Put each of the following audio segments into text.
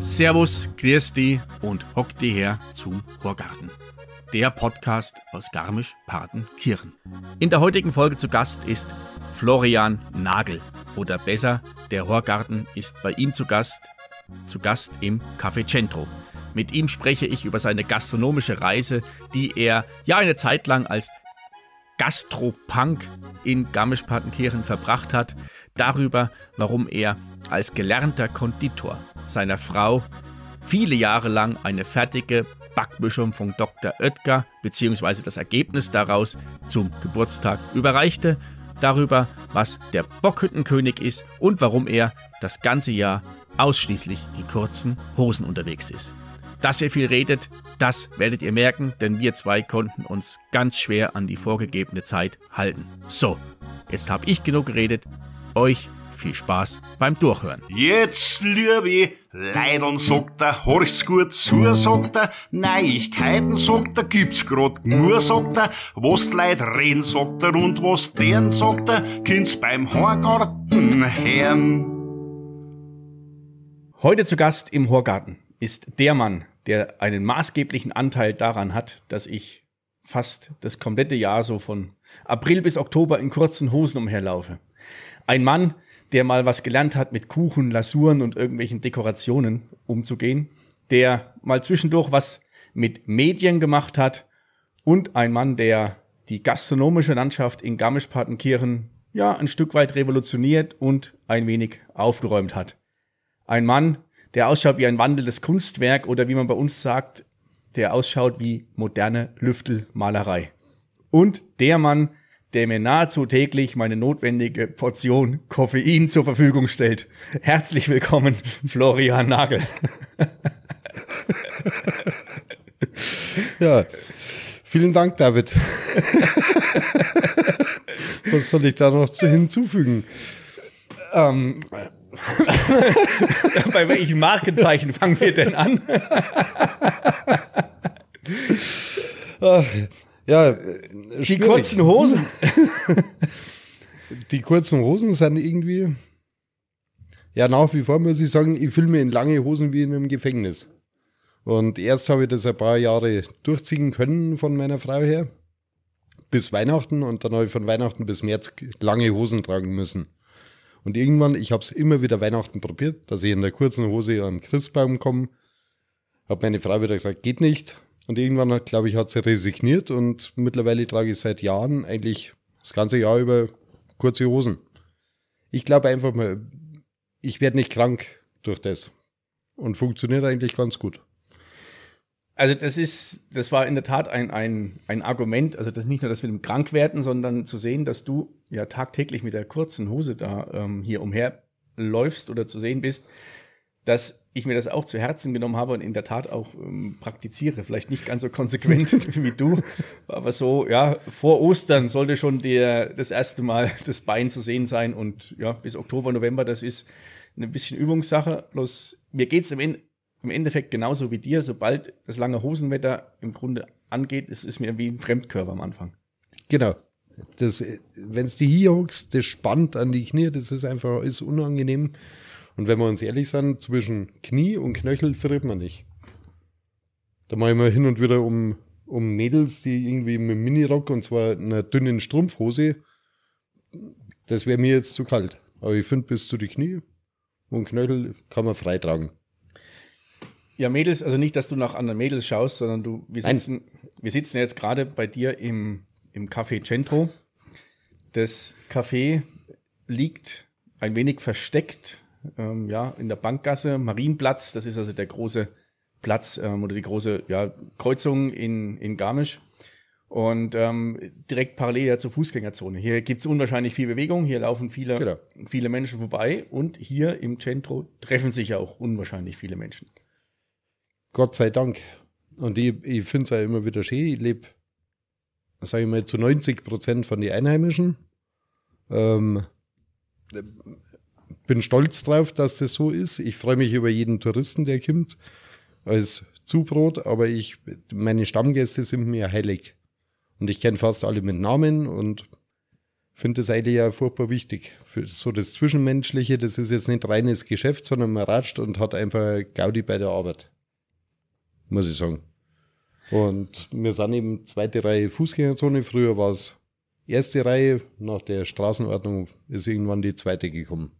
Servus, grüß die und hock die her zum Horgarten. Der Podcast aus Garmisch-Partenkirchen. In der heutigen Folge zu Gast ist Florian Nagel. Oder besser, der Horgarten ist bei ihm zu Gast, zu Gast im Café Centro. Mit ihm spreche ich über seine gastronomische Reise, die er ja eine Zeit lang als Gastropunk in Garmisch-Partenkirchen verbracht hat, darüber, warum er als gelernter Konditor seiner Frau viele Jahre lang eine fertige Backmischung von Dr. Oetker bzw. das Ergebnis daraus zum Geburtstag überreichte, darüber, was der Bockhüttenkönig ist und warum er das ganze Jahr ausschließlich in kurzen Hosen unterwegs ist. Dass er viel redet, das werdet ihr merken, denn wir zwei konnten uns ganz schwer an die vorgegebene Zeit halten. So, jetzt habe ich genug geredet. Euch viel Spaß beim Durchhören. Jetzt, liebe Leidern, sagt er, horch's gut zu, sagt er, Neuigkeiten, sagt er, gibt's grad nur, sagt er, was die Leute reden, sagt er, und was deren, sagt er, kind's beim Horgarten hören. Heute zu Gast im Horgarten ist der Mann, der einen maßgeblichen Anteil daran hat, dass ich fast das komplette Jahr so von April bis Oktober in kurzen Hosen umherlaufe. Ein Mann, der mal was gelernt hat, mit Kuchen, Lasuren und irgendwelchen Dekorationen umzugehen, der mal zwischendurch was mit Medien gemacht hat und ein Mann, der die gastronomische Landschaft in Garmisch-Partenkirchen ja ein Stück weit revolutioniert und ein wenig aufgeräumt hat. Ein Mann, der ausschaut wie ein wandelndes Kunstwerk oder wie man bei uns sagt, der ausschaut wie moderne Lüftelmalerei. Und der Mann, der mir nahezu täglich meine notwendige Portion Koffein zur Verfügung stellt. Herzlich willkommen, Florian Nagel. ja, vielen Dank, David. Was soll ich da noch hinzufügen? Ähm, Bei welchen Markenzeichen fangen wir denn an? Ach, ja, die schwierig. kurzen Hosen. die kurzen Hosen sind irgendwie. Ja, nach wie vor muss ich sagen, ich fühle mich in lange Hosen wie in einem Gefängnis. Und erst habe ich das ein paar Jahre durchziehen können von meiner Frau her. Bis Weihnachten und dann habe ich von Weihnachten bis März lange Hosen tragen müssen. Und irgendwann, ich habe es immer wieder Weihnachten probiert, dass ich in der kurzen Hose am Christbaum komme. Habe meine Frau wieder gesagt, geht nicht. Und irgendwann, glaube ich, hat sie resigniert und mittlerweile trage ich seit Jahren eigentlich das ganze Jahr über kurze Hosen. Ich glaube einfach mal, ich werde nicht krank durch das. Und funktioniert eigentlich ganz gut. Also das ist, das war in der Tat ein, ein, ein Argument, also das nicht nur das mit dem Krankwerden, sondern zu sehen, dass du ja tagtäglich mit der kurzen Hose da ähm, hier umherläufst oder zu sehen bist, dass ich mir das auch zu Herzen genommen habe und in der Tat auch ähm, praktiziere. Vielleicht nicht ganz so konsequent wie du, aber so, ja, vor Ostern sollte schon der, das erste Mal das Bein zu sehen sein und ja, bis Oktober, November, das ist eine bisschen Übungssache. Bloß mir geht es im Endeffekt im Endeffekt genauso wie dir, sobald das lange Hosenwetter im Grunde angeht, es ist mir wie ein Fremdkörper am Anfang. Genau. Wenn es die hier huckst, das spannt an die Knie, das ist einfach ist unangenehm. Und wenn wir uns ehrlich sind, zwischen Knie und Knöchel verrät man nicht. Da mache ich mal hin und wieder um, um Mädels, die irgendwie mit Minirock und zwar einer dünnen Strumpfhose, das wäre mir jetzt zu kalt. Aber ich finde, bis zu die Knie und Knöchel kann man freitragen. Ja, Mädels, also nicht, dass du nach anderen Mädels schaust, sondern du, wir sitzen, wir sitzen jetzt gerade bei dir im, im Café Centro. Das Café liegt ein wenig versteckt, ähm, ja, in der Bankgasse, Marienplatz, das ist also der große Platz ähm, oder die große ja, Kreuzung in, in Garmisch. Und ähm, direkt parallel ja zur Fußgängerzone. Hier gibt es unwahrscheinlich viel Bewegung, hier laufen viele, genau. viele Menschen vorbei und hier im Centro treffen sich ja auch unwahrscheinlich viele Menschen. Gott sei Dank. Und ich, ich finde es auch immer wieder schön. Ich lebe, sage ich mal, zu 90 Prozent von den Einheimischen. Ähm, bin stolz drauf, dass das so ist. Ich freue mich über jeden Touristen, der kommt. Als Zubrot, aber ich, meine Stammgäste sind mir heilig. Und ich kenne fast alle mit Namen und finde das eigentlich ja furchtbar wichtig. Für so das Zwischenmenschliche, das ist jetzt nicht reines Geschäft, sondern man ratscht und hat einfach Gaudi bei der Arbeit. Muss ich sagen. Und wir sind eben zweite Reihe Fußgängerzone. Früher war es erste Reihe. Nach der Straßenordnung ist irgendwann die zweite gekommen.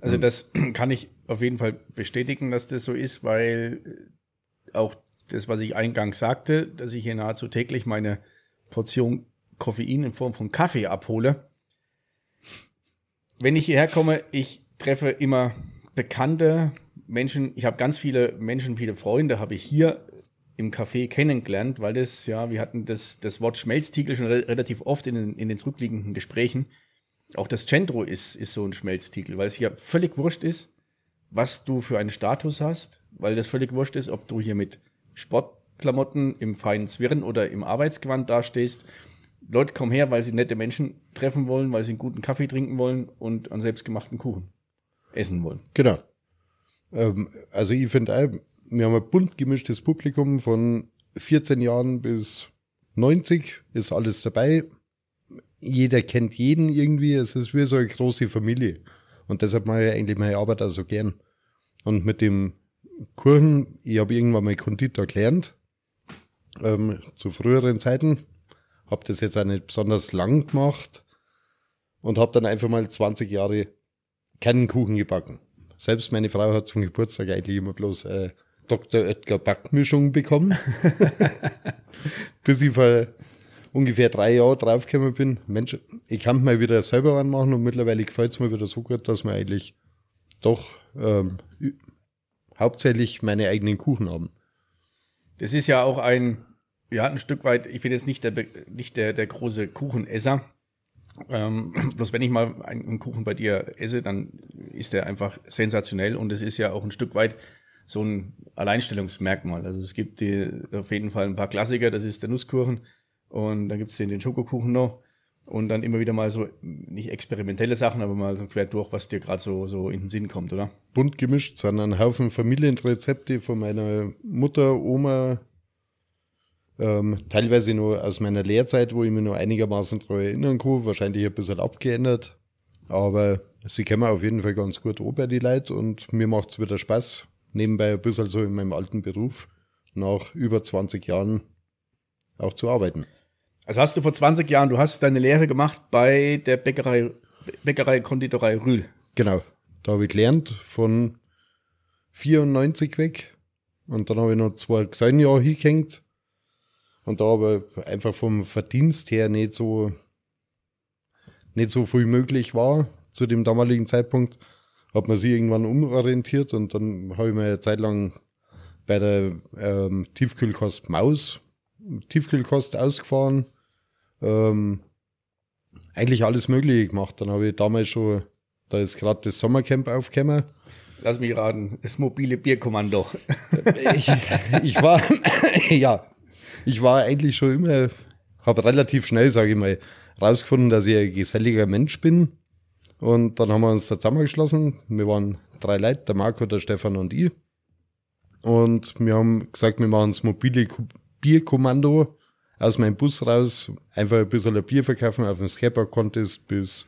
Also das kann ich auf jeden Fall bestätigen, dass das so ist, weil auch das, was ich eingangs sagte, dass ich hier nahezu täglich meine Portion Koffein in Form von Kaffee abhole. Wenn ich hierher komme, ich treffe immer bekannte Menschen. Ich habe ganz viele Menschen, viele Freunde habe ich hier im Café kennengelernt, weil das, ja, wir hatten das, das Wort Schmelztiegel schon re relativ oft in den, in den zurückliegenden Gesprächen. Auch das Centro ist, ist so ein Schmelztiegel, weil es hier völlig wurscht ist, was du für einen Status hast, weil das völlig wurscht ist, ob du hier mit Sportklamotten im feinen Zwirren oder im Arbeitsgewand dastehst. Leute kommen her, weil sie nette Menschen treffen wollen, weil sie einen guten Kaffee trinken wollen und einen selbstgemachten Kuchen essen wollen. Genau. Ähm, also ich finde wir haben ein bunt gemischtes Publikum von 14 Jahren bis 90 ist alles dabei. Jeder kennt jeden irgendwie. Es ist wie so eine große Familie. Und deshalb mache ich eigentlich meine Arbeit auch so gern. Und mit dem Kuchen, ich habe irgendwann mal Konditor gelernt, ähm, zu früheren Zeiten. Habe das jetzt auch nicht besonders lang gemacht und habe dann einfach mal 20 Jahre keinen Kuchen gebacken. Selbst meine Frau hat zum Geburtstag eigentlich immer bloß äh, Dr. Oetker Backmischung bekommen. Bis ich vor ungefähr drei Jahren draufgekommen bin, Mensch, ich kann mal wieder selber anmachen und mittlerweile gefällt es mir wieder so gut, dass wir eigentlich doch ähm, hauptsächlich meine eigenen Kuchen haben. Das ist ja auch ein, ja, ein Stück weit, ich bin jetzt nicht der, nicht der, der große Kuchenesser. Ähm, bloß wenn ich mal einen Kuchen bei dir esse, dann ist der einfach sensationell und es ist ja auch ein Stück weit so ein Alleinstellungsmerkmal. Also es gibt die, auf jeden Fall ein paar Klassiker, das ist der Nusskuchen und dann gibt es den, den Schokokuchen noch und dann immer wieder mal so, nicht experimentelle Sachen, aber mal so quer durch, was dir gerade so, so in den Sinn kommt, oder? Bunt gemischt, sondern Haufen Familienrezepte von meiner Mutter, Oma, ähm, teilweise nur aus meiner Lehrzeit, wo ich mich noch einigermaßen daran erinnern kann, wahrscheinlich ein bisschen abgeändert, aber sie kennen auf jeden Fall ganz gut bei die Leute und mir macht es wieder Spaß, nebenbei ein bisschen so in meinem alten Beruf nach über 20 Jahren auch zu arbeiten. Also hast du vor 20 Jahren, du hast deine Lehre gemacht bei der Bäckerei, Bäckerei Konditorei Rühl. Genau. Da habe ich gelernt von 94 weg. Und dann habe ich noch zwei Jahre hingehängt. Und da aber einfach vom Verdienst her nicht so, nicht so viel möglich war zu dem damaligen Zeitpunkt, hat man sich irgendwann umorientiert und dann habe ich mir eine Zeit lang bei der ähm, Tiefkühlkost Maus Tiefkühlkost ausgefahren. Ähm, eigentlich alles Mögliche gemacht. Dann habe ich damals schon, da ist gerade das Sommercamp aufgekommen. Lass mich raten, das mobile Bierkommando. ich, ich war, ja, ich war eigentlich schon immer, habe relativ schnell, sage ich mal, rausgefunden, dass ich ein geselliger Mensch bin. Und dann haben wir uns da zusammengeschlossen. Wir waren drei Leute, der Marco, der Stefan und ich. Und wir haben gesagt, wir machen das mobile Bierkommando aus meinem Bus raus, einfach ein bisschen ein Bier verkaufen auf dem Skater-Contest bis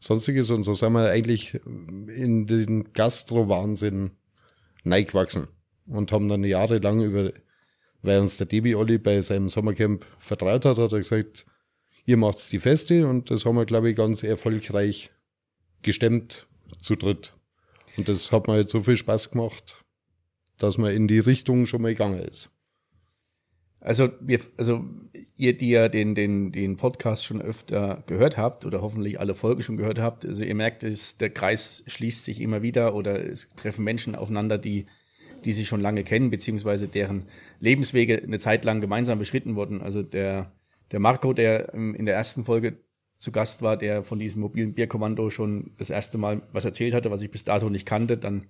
sonstiges. Und so sind wir eigentlich in den Gastro-Wahnsinn neigewachsen und haben dann jahrelang über, weil uns der Debi Olli bei seinem Sommercamp vertraut hat, hat er gesagt, ihr macht's die Feste und das haben wir, glaube ich, ganz erfolgreich gestemmt zu dritt. Und das hat mir jetzt so viel Spaß gemacht, dass man in die Richtung schon mal gegangen ist. Also, wir, also ihr, die ja den, den, den Podcast schon öfter gehört habt oder hoffentlich alle Folgen schon gehört habt, also ihr merkt, es, der Kreis schließt sich immer wieder oder es treffen Menschen aufeinander, die, die sich schon lange kennen, beziehungsweise deren Lebenswege eine Zeit lang gemeinsam beschritten wurden. Also der, der Marco, der in der ersten Folge zu Gast war, der von diesem mobilen Bierkommando schon das erste Mal was erzählt hatte, was ich bis dato nicht kannte, dann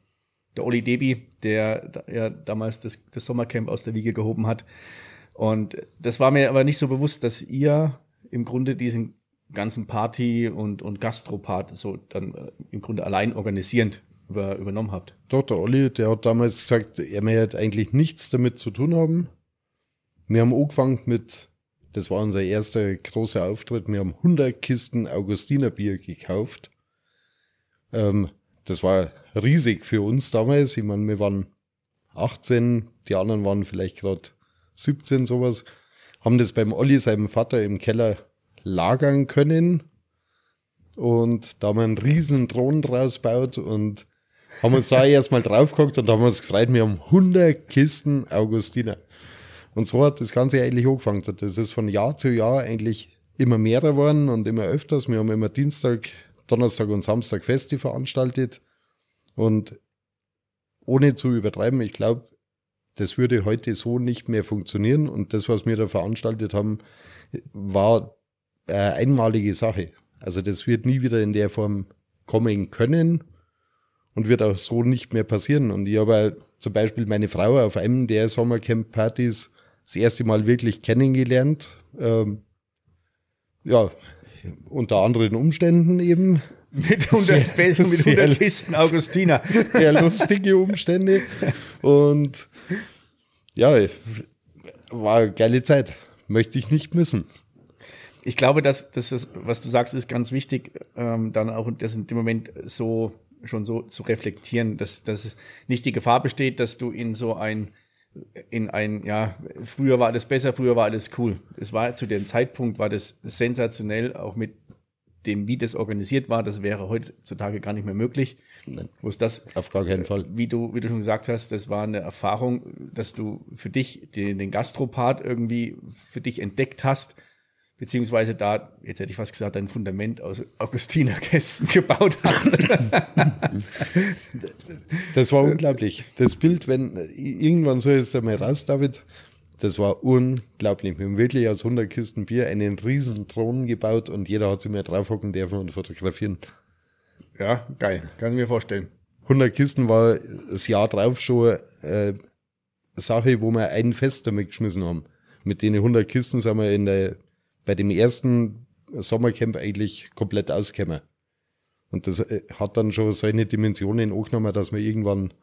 der Olli Debi, der ja damals das, das Sommercamp aus der Wiege gehoben hat, und das war mir aber nicht so bewusst, dass ihr im Grunde diesen ganzen Party- und, und Gastropart so dann äh, im Grunde allein organisierend über, übernommen habt. Doch, der Olli, der hat damals gesagt, er möchte eigentlich nichts damit zu tun haben. Wir haben angefangen mit, das war unser erster großer Auftritt, wir haben 100 Kisten Augustinerbier gekauft. Ähm, das war riesig für uns damals. Ich meine, wir waren 18, die anderen waren vielleicht gerade 17, sowas. Haben das beim Olli, seinem Vater, im Keller lagern können. Und da haben wir einen riesen Thron draus gebaut und haben uns da erstmal drauf geguckt und haben uns gefreut, wir haben 100 Kisten Augustiner. Und so hat das Ganze eigentlich angefangen. Das ist von Jahr zu Jahr eigentlich immer mehr geworden und immer öfters. Wir haben immer Dienstag, Donnerstag und Samstag Feste veranstaltet. Und ohne zu übertreiben, ich glaube, das würde heute so nicht mehr funktionieren. Und das, was wir da veranstaltet haben, war eine einmalige Sache. Also das wird nie wieder in der Form kommen können und wird auch so nicht mehr passieren. Und ich habe zum Beispiel meine Frau auf einem der Sommercamp-Partys das erste Mal wirklich kennengelernt. Ähm, ja, unter anderen Umständen eben. Mit 100, sehr, mit 100 sehr, Kisten Augustiner. Sehr lustige Umstände. Und ja, war eine geile Zeit. Möchte ich nicht missen ich glaube, dass, dass das, was du sagst, ist ganz wichtig, ähm, dann auch das in dem Moment so schon so zu reflektieren, dass, dass nicht die Gefahr besteht, dass du in so ein in ein, ja, früher war alles besser, früher war alles cool. Es war zu dem Zeitpunkt, war das sensationell, auch mit dem, wie das organisiert war, das wäre heutzutage gar nicht mehr möglich. Nein, Wo ist das? Auf gar keinen Fall. Wie du, wie du schon gesagt hast, das war eine Erfahrung, dass du für dich den, den Gastropart irgendwie für dich entdeckt hast beziehungsweise da, jetzt hätte ich fast gesagt, ein Fundament aus Augustinerkästen gebaut hast. das war unglaublich. Das Bild, wenn irgendwann so ist einmal raus, David, das war unglaublich. Wir haben wirklich aus 100 Kisten Bier einen riesen Thron gebaut und jeder hat sich mehr draufhocken dürfen und fotografieren. Ja, geil. Kann ich mir vorstellen. 100 Kisten war das Jahr drauf schon äh, Sache, wo wir ein Fest damit geschmissen haben. Mit den 100 Kisten sind wir in der bei dem ersten Sommercamp eigentlich komplett ausgekommen. Und das äh, hat dann schon seine Dimensionen angenommen, dass man irgendwann,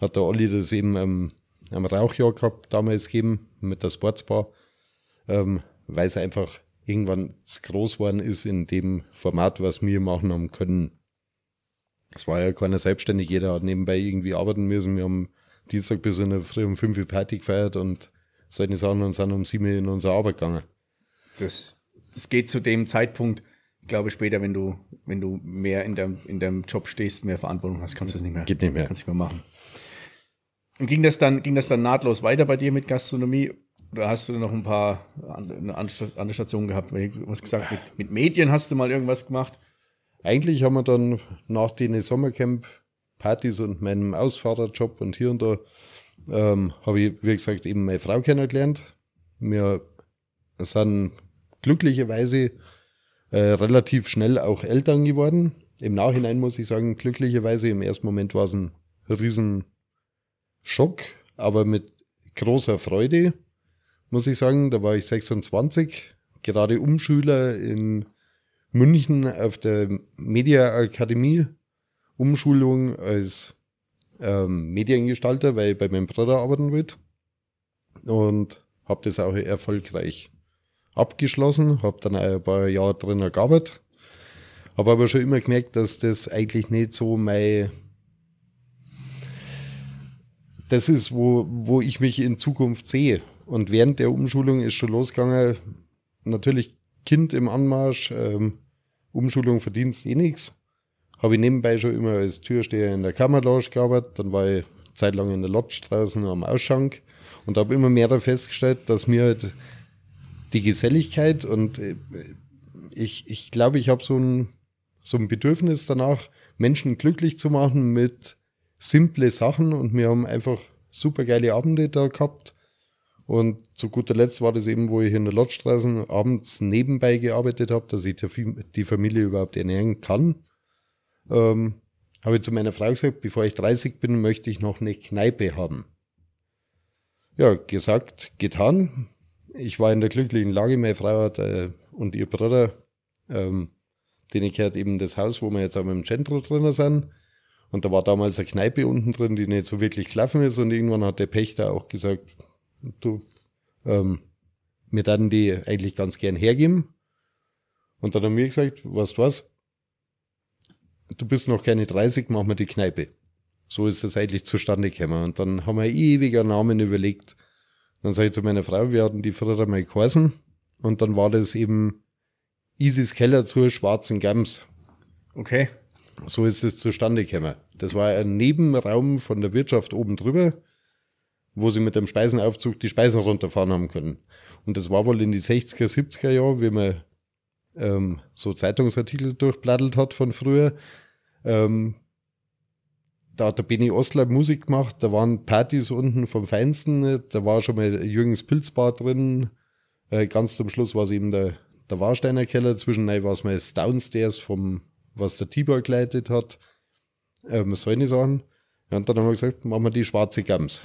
hat der Olli das eben ähm, am Rauchjahr gehabt, damals gegeben, mit der Sportsbar, ähm, weil es einfach irgendwann groß geworden ist in dem Format, was wir machen haben können. Es war ja keiner selbstständig, jeder hat nebenbei irgendwie arbeiten müssen. Wir haben Dienstag bis in der Früh um fünf Uhr Party gefeiert und solche Sachen und sind um sieben Uhr in unsere Arbeit gegangen. Das, das geht zu dem Zeitpunkt, ich glaube später, wenn du, wenn du mehr in deinem, in deinem Job stehst, mehr Verantwortung hast, kannst du das nicht mehr. Geht nicht mehr. Kannst nicht mehr machen. Und ging das dann, ging das dann nahtlos weiter bei dir mit Gastronomie? Oder hast du noch ein paar andere Stationen gehabt? Hast gesagt, mit, mit Medien hast du mal irgendwas gemacht? Eigentlich haben wir dann nach den Sommercamp-Partys und meinem Ausfahrerjob und hier und da, ähm, habe ich, wie gesagt, eben meine Frau kennengelernt. Wir sind glücklicherweise äh, relativ schnell auch Eltern geworden. Im Nachhinein muss ich sagen, glücklicherweise, im ersten Moment war es ein riesen Schock, aber mit großer Freude, muss ich sagen. Da war ich 26, gerade Umschüler in München auf der Media Akademie, Umschulung als ähm, Mediengestalter, weil ich bei meinem Bruder arbeiten will. Und habe das auch erfolgreich abgeschlossen, habe dann ein paar Jahre drin gearbeitet, habe aber schon immer gemerkt, dass das eigentlich nicht so mein das ist, wo, wo ich mich in Zukunft sehe. Und während der Umschulung ist schon losgegangen, natürlich Kind im Anmarsch, ähm, Umschulung verdienst eh nichts. Habe ich nebenbei schon immer als Türsteher in der Kammerlounge gearbeitet, dann war ich zeitlang in der Lodge draußen am Ausschank und habe immer mehr festgestellt, dass mir halt die Geselligkeit und äh, ich, ich glaube, ich habe so ein, so ein Bedürfnis danach, Menschen glücklich zu machen mit simple Sachen und wir haben einfach super geile Abende da gehabt. Und zu guter Letzt war das eben, wo ich in der Lottstraße abends nebenbei gearbeitet habe, dass ich die Familie überhaupt ernähren kann. Ähm, habe ich zu meiner Frau gesagt, bevor ich 30 bin, möchte ich noch eine Kneipe haben. Ja, gesagt, getan ich war in der glücklichen Lage, meine Frau hat, äh, und ihr Bruder, ähm, denen gehört eben das Haus, wo wir jetzt auch mit dem Centro drin sind. Und da war damals eine Kneipe unten drin, die nicht so wirklich klaffen ist. Und irgendwann hat der Pächter auch gesagt, du, ähm, wir dann die eigentlich ganz gern hergeben. Und dann haben wir gesagt, du was, du bist noch keine 30, machen wir die Kneipe. So ist das eigentlich zustande gekommen. Und dann haben wir ewiger Namen überlegt. Dann sage ich zu meiner Frau, wir hatten die früher mal geheißen. Und dann war das eben Isis Keller zur Schwarzen Gams. Okay. So ist es zustande gekommen. Das war ein Nebenraum von der Wirtschaft oben drüber, wo sie mit dem Speisenaufzug die Speisen runterfahren haben können. Und das war wohl in die 60er, 70er Jahre, wie man ähm, so Zeitungsartikel durchblattelt hat von früher. Ähm, da hat der Benny Ostler Musik gemacht, da waren Partys unten vom Feinsten, da war schon mal Jürgens Pilzbar drin. Äh, ganz zum Schluss war es eben der, der Warsteiner Keller, zwischendurch war es mal das Downstairs vom, was der Tibor geleitet hat. Ähm, solche Sachen. Ja, und dann haben wir gesagt, machen wir die schwarze Gams.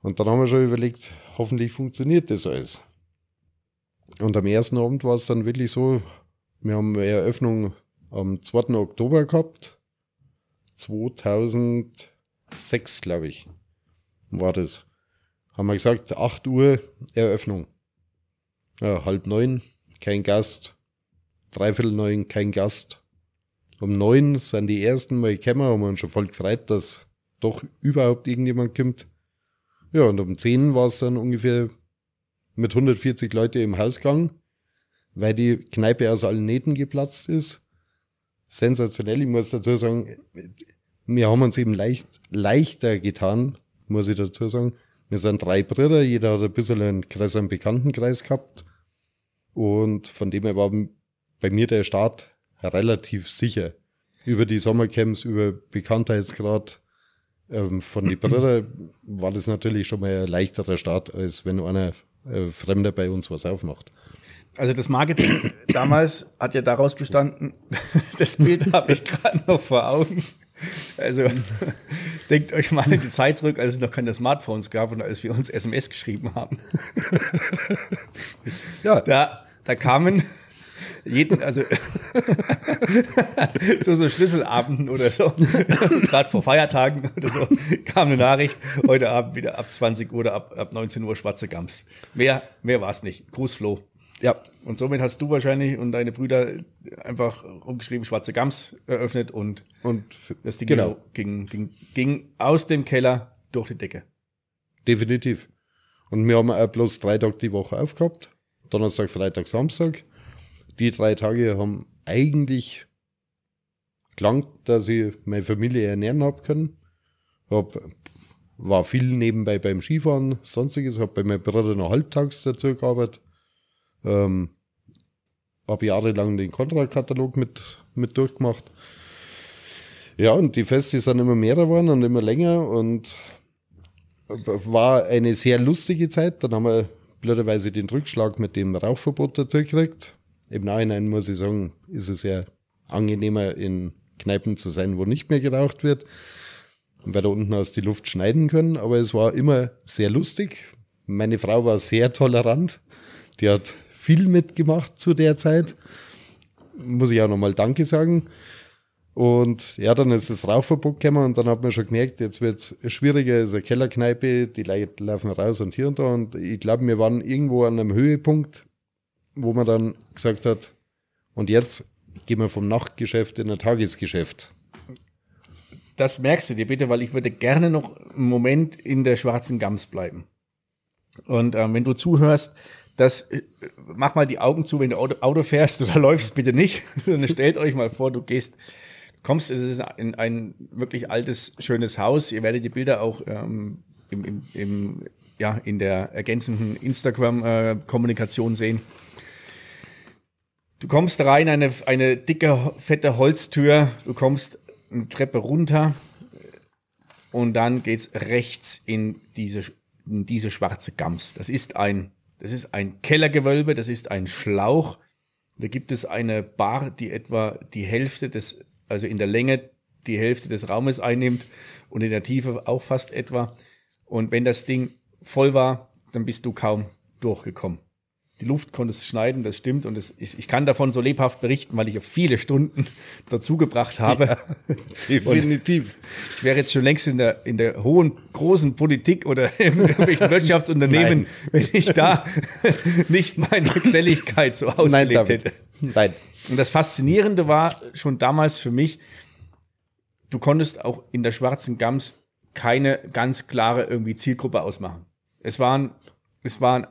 Und dann haben wir schon überlegt, hoffentlich funktioniert das alles. Und am ersten Abend war es dann wirklich so, wir haben eine Eröffnung am 2. Oktober gehabt. 2006, glaube ich, war das. Haben wir gesagt, 8 Uhr Eröffnung. Ja, halb neun, kein Gast. Dreiviertel neun, kein Gast. Um neun sind die ersten Mal gekommen, haben uns schon voll gefreut, dass doch überhaupt irgendjemand kommt. Ja, und um zehn war es dann ungefähr mit 140 Leute im Hausgang, weil die Kneipe aus allen Nähten geplatzt ist. Sensationell, ich muss dazu sagen, wir haben uns eben leicht, leichter getan, muss ich dazu sagen. Wir sind drei Brüder, jeder hat ein bisschen einen größeren Bekanntenkreis gehabt. Und von dem her war bei mir der Start relativ sicher. Über die Sommercamps, über Bekanntheitsgrad ähm, von den Brüdern war das natürlich schon mal ein leichterer Start, als wenn einer äh, Fremder bei uns was aufmacht. Also das Marketing damals hat ja daraus bestanden, das Bild habe ich gerade noch vor Augen. Also denkt euch mal in die Zeit zurück, als es noch keine Smartphones gab und als wir uns SMS geschrieben haben. Ja. Da, da kamen jeden, also so, so Schlüsselabenden oder so, gerade vor Feiertagen oder so, kam eine Nachricht, heute Abend wieder ab 20 Uhr oder ab, ab 19 Uhr schwarze Gams. Mehr, mehr war es nicht. Gruß Flo. Ja. Und somit hast du wahrscheinlich und deine Brüder einfach umgeschrieben, schwarze Gams eröffnet und, und das Ding genau. ging, ging, ging aus dem Keller durch die Decke. Definitiv. Und wir haben auch bloß drei Tage die Woche aufgehabt. Donnerstag, Freitag, Samstag die drei Tage haben eigentlich gelangt, dass ich meine Familie ernähren habe können. Hab, war viel nebenbei beim Skifahren, sonstiges, habe bei meinem Bruder noch halbtags dazu gearbeitet. Ähm, habe jahrelang den Konrad-Katalog mit, mit durchgemacht. Ja, und die Feste sind immer mehr geworden und immer länger und war eine sehr lustige Zeit. Dann haben wir blöderweise den Rückschlag mit dem Rauchverbot dazu gekriegt. Im Nachhinein muss ich sagen, ist es ja angenehmer, in Kneipen zu sein, wo nicht mehr geraucht wird, weil da unten aus die Luft schneiden können. Aber es war immer sehr lustig. Meine Frau war sehr tolerant. Die hat viel mitgemacht zu der Zeit. Muss ich auch nochmal Danke sagen. Und ja, dann ist das Rauchverbot gekommen und dann hat man schon gemerkt, jetzt wird es schwieriger, ist eine Kellerkneipe, die Leute laufen raus und hier und da. Und ich glaube, wir waren irgendwo an einem Höhepunkt, wo man dann gesagt hat, und jetzt gehen wir vom Nachtgeschäft in ein Tagesgeschäft. Das merkst du dir bitte, weil ich würde gerne noch einen Moment in der schwarzen Gams bleiben. Und ähm, wenn du zuhörst, das, äh, mach mal die Augen zu, wenn du Auto, Auto fährst oder läufst, bitte nicht. Sondern stellt euch mal vor, du gehst, kommst, es ist ein, ein wirklich altes, schönes Haus. Ihr werdet die Bilder auch ähm, im, im, im, ja, in der ergänzenden Instagram-Kommunikation sehen. Du kommst rein, eine, eine dicke, fette Holztür, du kommst eine Treppe runter und dann geht es rechts in diese, in diese schwarze Gams. Das ist ein, das ist ein Kellergewölbe, das ist ein Schlauch. Da gibt es eine Bar, die etwa die Hälfte des, also in der Länge die Hälfte des Raumes einnimmt und in der Tiefe auch fast etwa. Und wenn das Ding voll war, dann bist du kaum durchgekommen. Die Luft konntest schneiden, das stimmt. Und das, ich, ich kann davon so lebhaft berichten, weil ich viele Stunden dazu gebracht habe. Ja, definitiv. Ich wäre jetzt schon längst in der, in der hohen, großen Politik oder irgendwelchen Wirtschaftsunternehmen, Nein. wenn ich da nicht meine Geselligkeit so ausgelebt Nein, hätte. Nein. Und das Faszinierende war schon damals für mich, du konntest auch in der schwarzen Gams keine ganz klare irgendwie Zielgruppe ausmachen. Es waren, es waren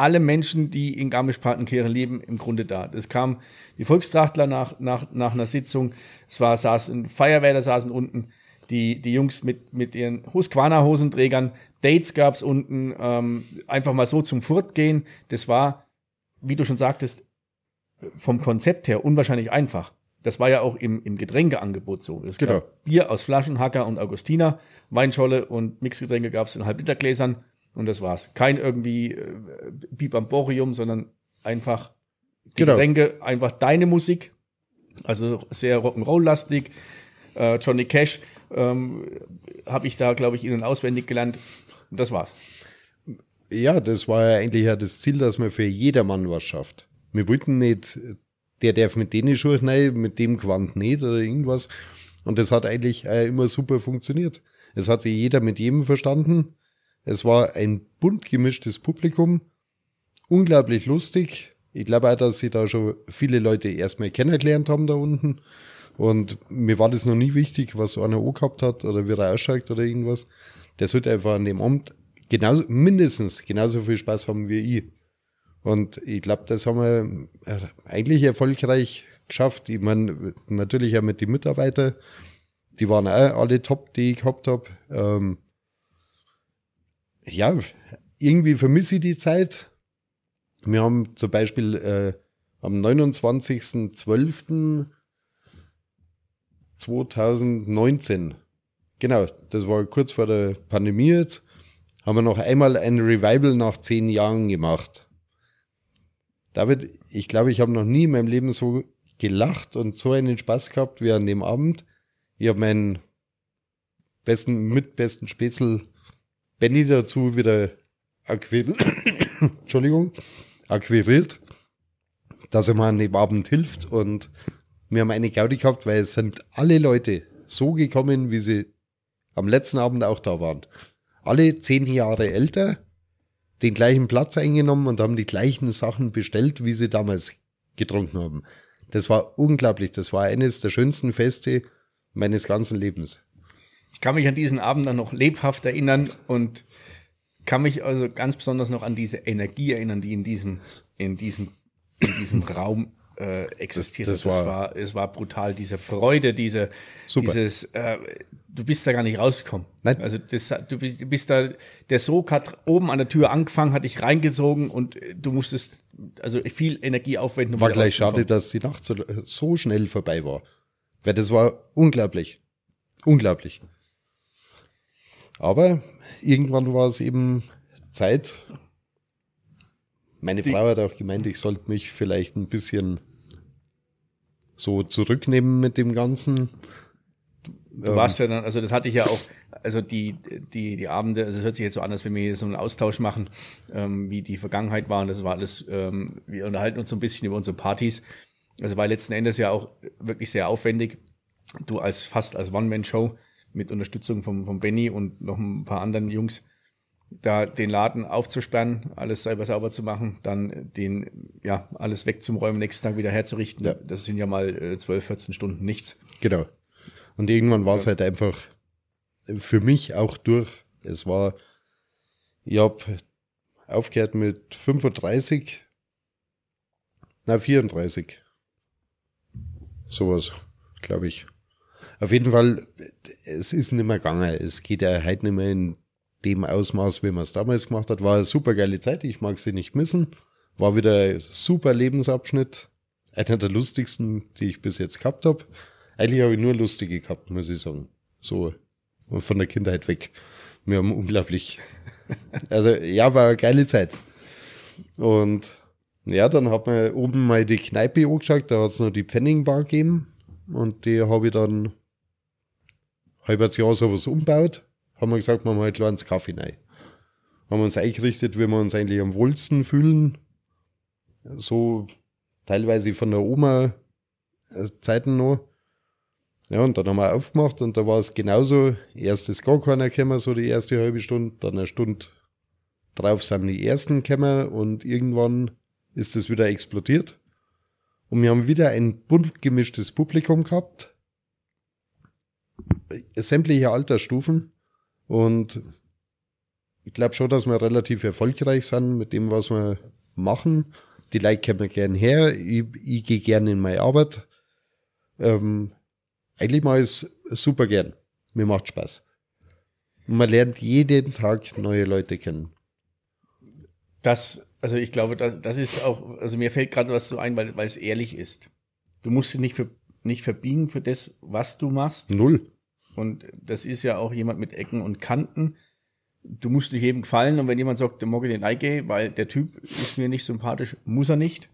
alle Menschen, die in Garmisch-Partenkirchen leben, im Grunde da. Es kamen die Volkstrachtler nach, nach, nach einer Sitzung, es war, saßen Feuerwehrler saßen unten, die, die Jungs mit, mit ihren Husqvarna-Hosenträgern, Dates gab es unten, ähm, einfach mal so zum Furt gehen. Das war, wie du schon sagtest, vom Konzept her unwahrscheinlich einfach. Das war ja auch im, im Getränkeangebot so. Es genau. gab Bier aus Flaschen, Hacker und Augustiner, Weinscholle und Mixgetränke gab es in Halblitergläsern und das war's. Kein irgendwie äh, Bibamborium, sondern einfach die genau. Getränke, einfach deine Musik. Also sehr Rock'n'Roll-lastig. Äh, Johnny Cash ähm, habe ich da, glaube ich, ihnen auswendig gelernt. Und das war's. Ja, das war ja eigentlich ja das Ziel, dass man für jedermann was schafft. Wir wollten nicht der darf mit denen Schuhe rein, mit dem Quant nicht oder irgendwas. Und das hat eigentlich äh, immer super funktioniert. Es hat sich jeder mit jedem verstanden. Es war ein bunt gemischtes Publikum. Unglaublich lustig. Ich glaube auch, dass sie da schon viele Leute erstmal kennengelernt haben da unten. Und mir war das noch nie wichtig, was so einer auch gehabt hat oder wie er ausschaut oder irgendwas. Der sollte einfach an dem Amt genauso, mindestens genauso viel Spaß haben wie ich. Und ich glaube, das haben wir äh, eigentlich erfolgreich geschafft. Ich meine, natürlich auch mit den Mitarbeitern. Die waren auch alle top, die ich gehabt habe. Ähm, ja, irgendwie vermisse ich die Zeit. Wir haben zum Beispiel äh, am 29.12.2019, genau, das war kurz vor der Pandemie jetzt, haben wir noch einmal ein Revival nach zehn Jahren gemacht. David, ich glaube, ich habe noch nie in meinem Leben so gelacht und so einen Spaß gehabt wie an dem Abend. Ich habe meinen besten, mitbesten Spätzl Benny dazu wieder Entschuldigung, akquiriert, dass er mir an dem Abend hilft und wir haben eine Gaudi gehabt, weil es sind alle Leute so gekommen, wie sie am letzten Abend auch da waren. Alle zehn Jahre älter, den gleichen Platz eingenommen und haben die gleichen Sachen bestellt, wie sie damals getrunken haben. Das war unglaublich. Das war eines der schönsten Feste meines ganzen Lebens. Ich kann mich an diesen Abend dann noch lebhaft erinnern und kann mich also ganz besonders noch an diese Energie erinnern, die in diesem, in diesem, in diesem Raum äh, existiert. Das, das, war, das, war, es war brutal, diese Freude, diese, dieses, äh, du bist da gar nicht rausgekommen. Nein. Also das, du, bist, du bist da, der Sog hat oben an der Tür angefangen, hat dich reingezogen und du musstest also viel Energie aufwenden. Um war gleich schade, dass die Nacht so, so schnell vorbei war. Weil das war unglaublich. Unglaublich. Aber irgendwann war es eben Zeit. Meine Frau hat auch gemeint, ich sollte mich vielleicht ein bisschen so zurücknehmen mit dem Ganzen. Du warst ja dann, also das hatte ich ja auch, also die, die, die Abende, also es hört sich jetzt so an, als wenn wir hier so einen Austausch machen, ähm, wie die Vergangenheit war. Und das war alles, ähm, wir unterhalten uns so ein bisschen über unsere Partys. Also war letzten Endes ja auch wirklich sehr aufwendig. Du als fast als One-Man-Show mit Unterstützung vom, vom Benny und noch ein paar anderen Jungs da den Laden aufzusperren, alles selber sauber zu machen, dann den, ja, alles wegzumräumen, nächsten Tag wieder herzurichten. Ja. Das sind ja mal äh, 12, 14 Stunden nichts. Genau. Und irgendwann war es halt einfach für mich auch durch. Es war, ich habe aufgehört mit 35, na 34. Sowas, glaube ich. Auf jeden Fall, es ist nicht mehr gegangen. Es geht ja heute nicht mehr in dem Ausmaß, wie man es damals gemacht hat. War eine super geile Zeit, ich mag sie nicht missen. War wieder ein super Lebensabschnitt. Einer der lustigsten, die ich bis jetzt gehabt habe. Eigentlich habe ich nur lustige gehabt, muss ich sagen. So von der Kindheit weg. Wir haben unglaublich. Also ja, war eine geile Zeit. Und ja, dann hat man oben mal die Kneipe angeschaut, da hat es noch die Pfenningbar gegeben. Und die habe ich dann halbes Jahr sowas umgebaut haben wir gesagt, machen wir halt ein kleines Kaffee rein. Haben wir uns eingerichtet, wie wir uns eigentlich am wohlsten fühlen. so teilweise von der Oma äh, Zeiten noch. Ja, und dann haben wir aufgemacht und da war es genauso. Erst ist gar keiner gekommen, so die erste halbe Stunde, dann eine Stunde drauf sind die ersten gekommen und irgendwann ist es wieder explodiert. Und wir haben wieder ein bunt gemischtes Publikum gehabt. Sämtliche Altersstufen. Und ich glaube schon, dass wir relativ erfolgreich sind mit dem, was wir machen. Die Leute kommen gern her. Ich, ich gehe gerne in meine Arbeit. Ähm, eigentlich mache ich es super gern. Mir macht Spaß. Und man lernt jeden Tag neue Leute kennen. Das, also ich glaube, das, das ist auch, also mir fällt gerade was so ein, weil, weil es ehrlich ist. Du musst dich nicht, für, nicht verbiegen für das, was du machst. Null. Und das ist ja auch jemand mit Ecken und Kanten. Du musst dich jedem gefallen und wenn jemand sagt, der mag ich den Eige, weil der Typ ist mir nicht sympathisch, muss er nicht.